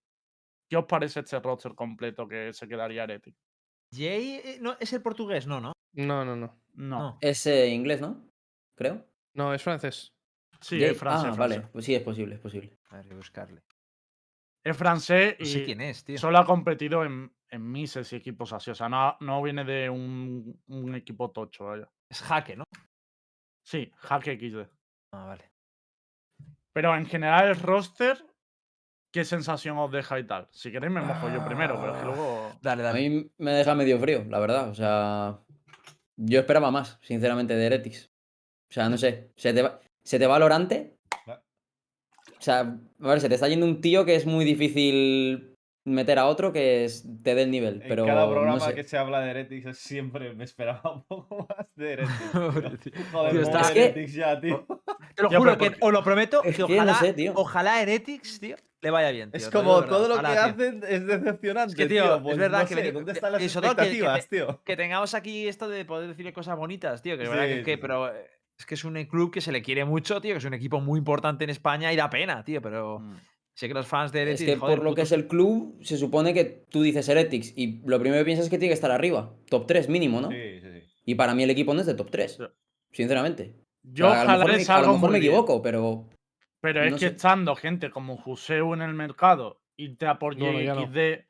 ¿Qué os parece este roster completo que se quedaría Heretic? Jay eh, no, es el portugués, no, ¿no? No, no, no. No. No. Es eh, inglés, ¿no? Creo. No, es francés. Sí, Jay- es francés. ah, francés. vale. Pues sí, es posible, es posible. A ver, a buscarle. Es francés y No sé quién es, tío. solo ha competido en, en Mises y equipos así. O sea, no, no viene de un, un equipo tocho, vaya. Es jaque, ¿no? Sí, Hack XD. Ah, vale. Pero en general el roster, ¿qué sensación os deja y tal? Si queréis me mojo yo primero, pero es que luego... Dale, A dale. mí me deja medio frío, la verdad. O sea, yo esperaba más, sinceramente, de Heretics. O sea, no sé. Se te va, se te va Lorante. O sea, a ver, se te está yendo un tío que es muy difícil meter a otro que es, te dé el nivel. En Pero cada programa no sé. que se habla de Heretics siempre me esperaba un poco más de Heretics. Joder, Tío, está- que- Heretics ya, tío. Te lo juro que os lo prometo Es que que no ojalá, sé, tío. ojalá Heretics, tío, le vaya bien. Es tío, como todo lo que ojalá, tío. hacen es decepcionante, Es que, tío, es Pues verdad no que sé, ¿dónde que- están las que- que expectativas, te- tío? Que tengamos aquí esto de poder decirle cosas bonitas, tío, que es verdad que, Sí, que- sí, sí. pero eh, es que es un club que se le quiere mucho, tío, que es un equipo muy importante en España y da pena, tío, pero Mm. sé que los fans de Es Heretics, que joder, por lo que es el club, se supone que tú dices Heretics y lo primero que piensas es que tiene que estar arriba. Top 3 mínimo, ¿no? Sí, sí, sí. Y para mí el equipo no es de top 3. Sí. Sinceramente. O Yo sea, a lo ojalá mejor, me, les a lo mejor me bien. equivoco, pero Pero es No que sé. estando gente como Juseu en el mercado, irte a por No, no, ya no. JXD.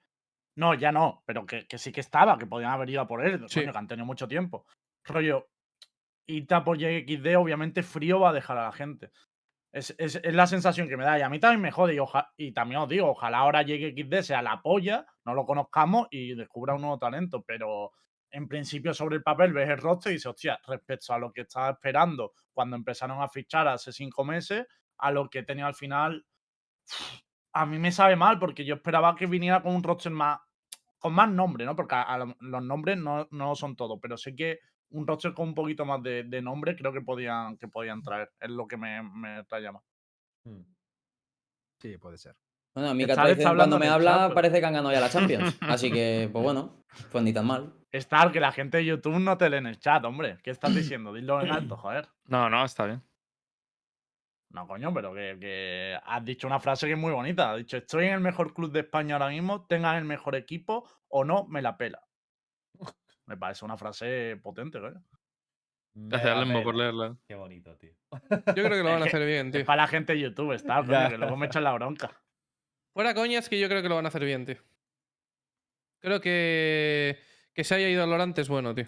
No, ya no, pero que, que sí que estaba, que podían haber ido a por él, Sí. coño, que han tenido mucho tiempo. Rollo, irte a por JXD, obviamente frío va a dejar a la gente. Es, es- es la sensación que me da. Y a mí también me jode. Y, oja- y también os digo, ojalá ahora JXD sea la polla, no lo conozcamos y descubra un nuevo talento. Pero en principio, sobre el papel, ves el roster y dices, hostia, respecto a lo que estaba esperando cuando empezaron a fichar hace cinco meses, a lo que he tenido al final, a mí me sabe mal porque yo esperaba que viniera con un roster más con más nombre, ¿no? Porque a- a lo- los nombres no, no son todo, pero sé que un roster con un poquito más de, de nombre, creo que podían, que podían traer. Es lo que me, me trae más. Hmm. Sí, puede ser. Bueno, a mí cuando me habla chat, pero- parece que han ganado ya la Champions. Así que, pues bueno, pues ni tan mal. Star, que la gente de YouTube no te lee en el chat, hombre. ¿Qué estás diciendo? Dilo en alto, joder. No, no, está bien. No, coño, pero que, que has dicho una frase que es muy bonita. Has dicho, estoy en el mejor club de España ahora mismo, tengan el mejor equipo o no, me la pela. Me parece una frase potente, coño. Me Gracias, Lembo, por leerla. Qué bonito, tío. Yo creo que lo van a Es hacer bien, Es tío. para la gente de YouTube, está, Ya. que luego me echan la bronca. Fuera coñas que yo creo que lo van a hacer bien, tío. Creo que que se haya ido a Lorante es bueno, tío.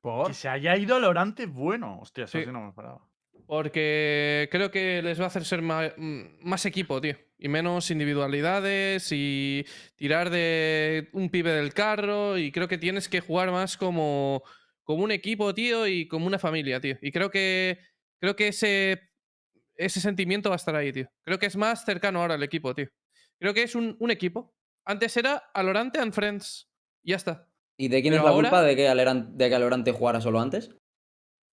¿Por? Que se haya ido al Orante es bueno. Hostia, eso Sí. sí no me esperaba. Porque creo que les va a hacer ser mm, más, equipo, tío. Y menos individualidades y tirar de un pibe del carro. Y creo que tienes que jugar más como, como un equipo, tío, y como una familia, tío. Y creo que, creo que ese, ese sentimiento va a estar ahí, tío. Creo que es más cercano ahora al equipo, tío. Creo que es un, un equipo. Antes era Alorante and Friends. Ya está. ¿Y de quién Pero es la ahora- culpa de que, de que Alorante jugara solo antes?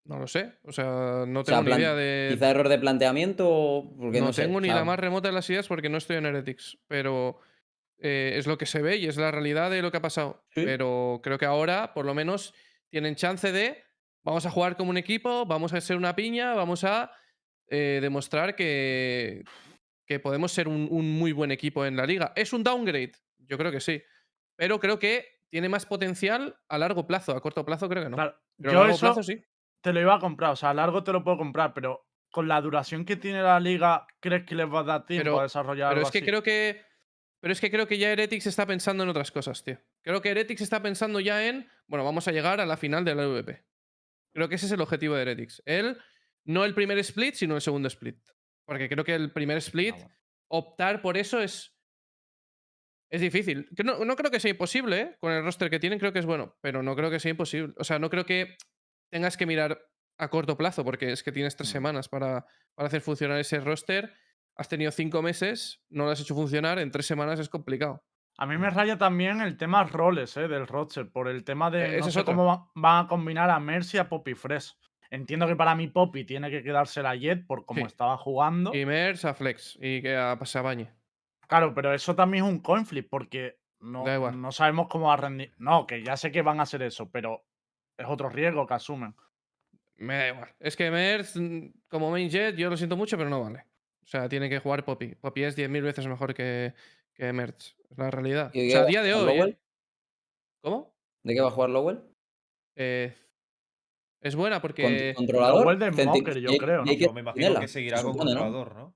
No lo sé. O sea, no O sea, tengo ni idea de. Quizá error de planteamiento porque no, no, sé, tengo o ni sea, la más remota de las ideas porque no estoy en Heretics, pero eh, es lo que se ve y es la realidad de lo que ha pasado. Sí. Pero creo que ahora, por lo menos, tienen chance de vamos a jugar como un equipo, vamos a ser una piña, vamos a eh, demostrar que, que podemos ser un, un muy buen equipo en la liga. ¿Es un downgrade? Yo creo que sí. Pero creo que tiene más potencial a largo plazo. A corto plazo creo que no. Claro, Pero a largo eso plazo sí. Te lo iba a comprar. O sea, a largo te lo puedo comprar, pero con la duración que tiene la liga, ¿crees que les va a dar tiempo Pero- a desarrollar Pero algo es que así? creo que. Pero es que creo que ya Heretics está pensando en otras cosas, tío. Creo que Heretics está pensando ya en. Bueno, vamos a llegar a la final de la LVP. Creo que ese es el objetivo de Heretics. Él, no el primer split, sino el segundo split. Porque creo que el primer split, Ah, bueno. optar por eso es. Es difícil. No, no creo que sea imposible, ¿eh? Con el roster que tienen, creo que es bueno. Pero no creo que sea imposible. O sea, no creo que tengas que mirar a corto plazo, porque es que tienes tres Mm. semanas para, para hacer funcionar ese roster. Has tenido cinco meses, no lo has hecho funcionar, en tres semanas es complicado. A mí me raya también el tema roles eh, del roster, por el tema Eh, de ese no sé cómo va- van a combinar a Mercy y a Poppy Fresh. Entiendo que para mí Poppy tiene que quedarse la Jet por cómo Sí. estaba jugando. Y Mers a Flex y que a Pasabañe. Claro, pero eso también es un coin flip porque no, no sabemos cómo va a rendir. No, que ya sé que van a hacer eso, pero es otro riesgo que asumen. Me da igual. Es que Mers, mm, como main jet, yo lo siento mucho, pero no vale. O sea, tiene que jugar Poppy. Poppy es 10.000 veces mejor que, que Merch. Es la realidad. ¿Y O sea, a día de hoy. Lowell? ¿eh? ¿Cómo? ¿De qué va a jugar Lowell? Eh, es buena porque. ¿Controlador? Lowell de Smoker, yo creo, ¿no? Yo me imagino que seguirá se con controlador, ¿no?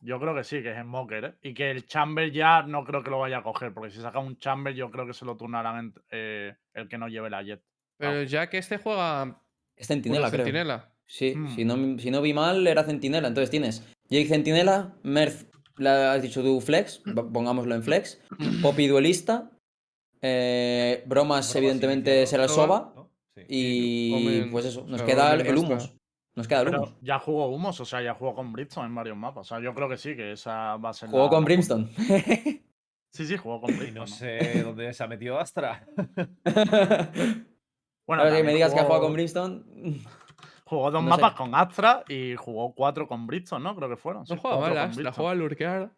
Yo creo que sí, que es Smoker, ¿eh? Y que el Chamber ya no creo que lo vaya a coger, porque si saca un Chamber, yo creo que se lo turnarán eh, el que no lleve la Jet. Pero ya que este juega. Es Centinela, creo. Centinela. Sí, Mm. si, no, si no vi mal, era Centinela. Entonces tienes Jake Centinela, Merz, la has dicho tú Flex, Mm. va- pongámoslo en Flex, Poppy Duelista, eh, Bromas, Bromas evidentemente, será el Soba. Soba, ¿no? Sí. y Omen, pues eso, nos queda el, el. Humos. Nos queda el Pero Humos. ya jugó Humos, o sea, ya jugó con Brimstone en varios mapas. O sea, yo creo que sí, que esa va a ser Jugó la- con Brimstone. Sí, sí, jugó con Y Brimstone. no ¿no? sé dónde se ha metido Astra. Bueno, Ahora que me digas que ha jugado jugó- con Brimstone. Jugó dos No sé. mapas con Astra y jugó cuatro con Brimstone, ¿no? Creo que fueron. sí, No juega cuatro mal Astra, Brimstone. juega a lurkear.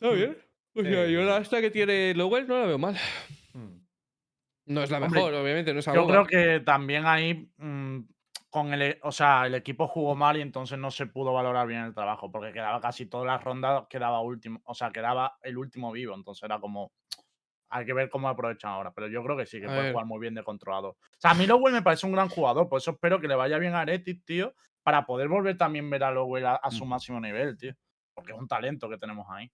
Está bien. O sea, Sí. yo la Astra que tiene Lowell no la veo mal. Hmm. No es la Hombre, mejor, obviamente, no es Yo creo que también ahí mm, con el, o sea, el equipo jugó mal y entonces no se pudo valorar bien el trabajo porque quedaba casi todas las rondas quedaba último, o sea, quedaba el último vivo, entonces era como hay que ver cómo aprovechan ahora, pero yo creo que sí que A puede ver. jugar muy bien de controlador. O sea, a mí Lowell me parece un gran jugador, por eso espero que le vaya bien a Aretis, tío, para poder volver también ver a Lowell a, a su máximo nivel, tío, porque es un talento que tenemos ahí.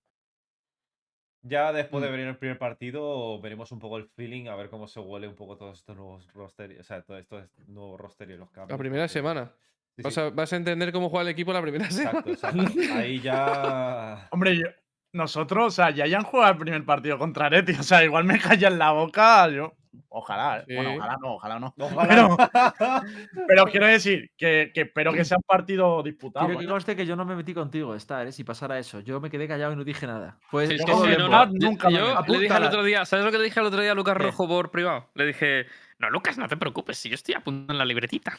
Ya después de Mm. venir el primer partido, veremos un poco el feeling, a ver cómo se huele un poco todos estos nuevos roster, o sea, todo esto nuevo roster y los cambios. La primera porque- semana. Sí, Vas sí, a, vas a entender cómo juega el equipo la primera semana. Exacto, exacto. Ahí ya. Hombre, yo- nosotros, o sea, ya hayan jugado el primer partido contra Areti, o sea, igual me callan la boca, yo. Ojalá, ¿eh? Bueno, ojalá no, ojalá no. Ojalá. Pero quiero decir que, que espero que sea un partido disputado. Quiero que conste que yo no me metí contigo, Star, ¿eh? si pasara eso. Yo me quedé callado y no dije nada. Pues Sí, no, nunca me yo le dije al otro día, ¿sabes lo que le dije al otro día a Lucas ¿Qué? Rojo por privado? Le dije, No, Lucas, no te preocupes, si yo estoy apuntando en la libretita.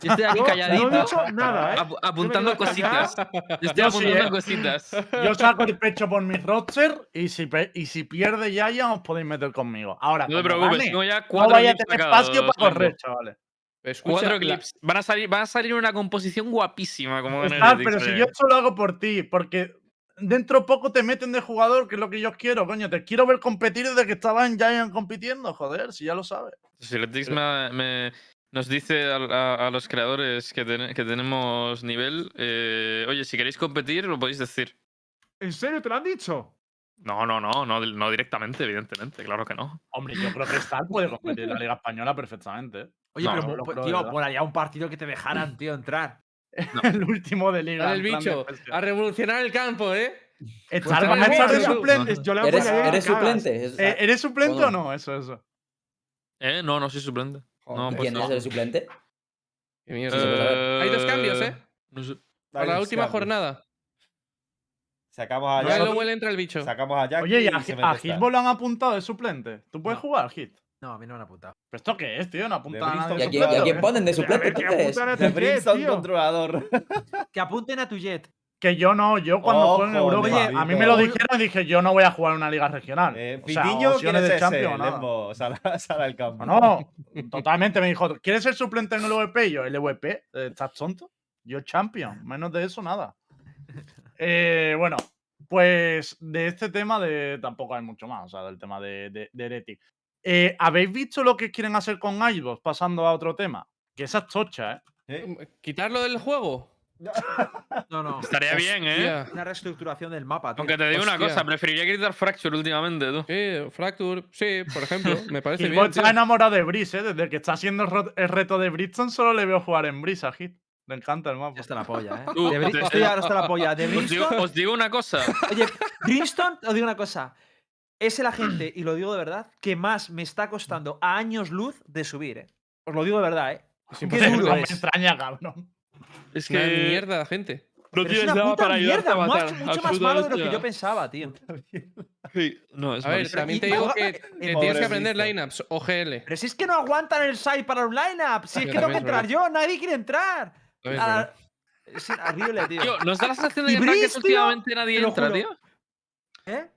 Yo estoy aquí calladito. no he dicho nada, ¿eh? apuntando cositas. Yo estoy Yo sí, apuntando ¿eh? cositas. Yo saco el pecho por mi roster y si, y si pierde Yaya os podéis meter conmigo. Ahora, No te preocupes, gane, tengo ya no cuatro vaya a clips tener sacados, espacio para correr, chavales. Escucha, Cuatro clips. Van a salir, van a salir una composición guapísima, como Está, pero si yo esto lo hago por ti, porque dentro poco te meten de jugador, que es lo que yo quiero, coño. Te quiero ver competir desde que estabas en Giant compitiendo, joder, si ya lo sabes. Si Heretics me, me- nos dice a, a- a los creadores que, ten- que tenemos nivel, eh, oye, si queréis competir, lo podéis decir. ¿En serio te lo han dicho? No, no, no, no, no directamente, evidentemente, claro que no. Hombre, yo creo que Star puede competir en la Liga Española perfectamente. Oye, No, pero no pues, tío, molaría un partido que te dejaran, tío, entrar. El último de Liga. El bicho. A revolucionar el campo, ¿eh? Estar, Pues van a dale, estar de bicho. suplente. Yo le ¿Eres, eres suplente? Es- Eh, ¿Eres suplente o no? Eso, eso. Eh, no, no soy suplente. No, ¿Y pues ¿Quién no. es el suplente? Hay dos cambios, ¿eh? No sé. Para la última jornada. Sacamos a Jack. lo huele entra el bicho. Sacamos a Jack. Oye, ¿y a, lo han apuntado de suplente? ¿Tú puedes No. jugar, Hit? No, a mí no me han apuntado. ¿Pero esto qué es, tío? No apunta a nadie. ¿Y a de quién, a ponen de A suplente ver, que entonces? apuntan a De tu jet, Brimstone tío. controlador. Que apunten a tu jet. Que yo no, yo cuando Ojo, juego en Europa, Oye, a mí me lo dijeron y dije, yo no voy a jugar una liga regional. Eh, o sea, Fitiño, ¿quién es de ese? Champions. Lembo, sal, sal al campo. No, no, totalmente me dijo, ¿quieres ser suplente en el VP? Y yo, ¿el VP? ¿Estás tonto? Yo champion, menos de eso nada. Eh, bueno, pues de este tema de tampoco hay mucho más, o sea, del tema de, de, de Heretic. Eh, ¿Habéis visto lo que quieren hacer con iVoox pasando a otro tema? Que esa es tocha, ¿eh? ¿Eh? ¿Quitarlo del juego? No, no. Estaría bien, ¿eh? Hostia. Una reestructuración del mapa, tío. Aunque te digo una cosa, preferiría quitar Fracture últimamente, tú. Sí, Fracture, sí, por ejemplo. Me parece bien. está tío. enamorado de Breeze, ¿eh? Desde que está haciendo el, reto de Bridgestone solo le veo jugar en Breeze a Hit. Le encanta el mapa. Ya está la polla, ¿eh? Tú, De Bri- te- Estoy ahora hasta la polla. De Os digo, Brimstone. os digo una cosa. Oye, Brimstone, os digo una cosa. Es el agente, y lo digo de verdad, que más me está costando a años luz de subir, ¿eh? Os lo digo de verdad, ¿eh? Es Qué imposible. duro No me es. extraña, cabrón. Es que. mierda, gente. No es tienes una nada puta para ayudarte mierda, a matar. mucho, mucho más malo de lo que yo pensaba, tío. Sí, No, es A ver, también te digo y- que, tienes que aprender lineups, OGL. Pero si es que no aguantan el site para un lineup. Si es que tengo que es entrar yo, nadie quiere entrar. Es Ah. Es horrible, tío. Tío, ¿nos da la sensación de que últimamente nadie entra, tío? ¿Eh?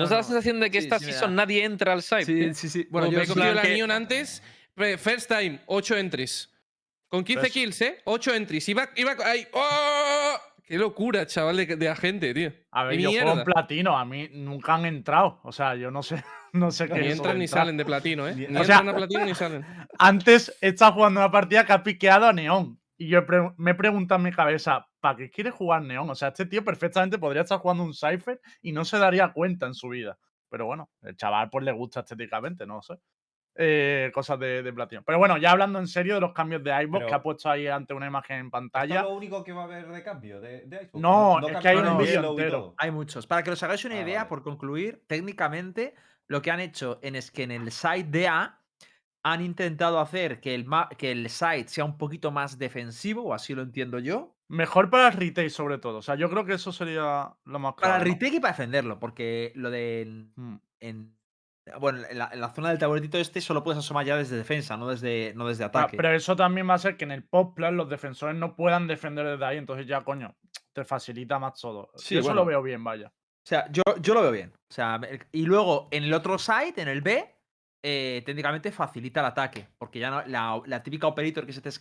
¿Nos No, da la sensación de que Sí, esta sí season nadie entra al site? Sí, sí, sí. Bueno, Como yo me he cogido la que- Neon antes. pre- First time, 8 entries. Con 15 Pues- kills, ¿eh? 8 entries. Iba, iba ahí. ¡Oh! ¡Qué locura, chaval, de, de agente, tío! A ver, ¡Qué yo juego en mierda! platino, a mí nunca han entrado. O sea, yo no sé, no sé qué Ni es eso entran ni entrar. salen de platino, ¿eh? Ni- Ni O sea- entran a platino ni salen. Antes he estado jugando una partida que ha piqueado a Neón. Y yo me he preguntado en mi cabeza, ¿para qué quiere jugar Neón? O sea, este tío perfectamente podría estar jugando un Cypher y no se daría cuenta en su vida. Pero bueno, el chaval pues le gusta estéticamente, no lo sé. Eh, cosas de, de platino. Pero bueno, ya hablando en serio de los cambios de Pero- que ha puesto ahí ante una imagen en ¿Esto es pantalla. lo único que va a haber de cambio de, de Xbox? No, es que hay un vídeo entero. Hay muchos. Para que os hagáis una Ah, idea, vale. por concluir, técnicamente lo que han hecho en es que en el site de A han intentado hacer que el, que el site sea un poquito más defensivo, o así lo entiendo yo. Mejor para el retail, sobre todo. O sea, yo creo que eso sería lo más Para el clave, ¿no? retake y para defenderlo, porque lo de. Mm. en- bueno, en la, en la zona del taburetito este solo puedes asomar ya desde defensa, no desde, no desde Ah, ataque. Pero eso también va a ser que en el pop plan los defensores no puedan defender desde ahí, entonces ya, coño, te facilita más todo. Sí, Yo eso lo veo bien, vaya. O sea, yo, yo lo veo bien. O sea, y luego en el otro site, en el B, eh, técnicamente facilita el ataque. Porque ya no, la, la típica operator que se te,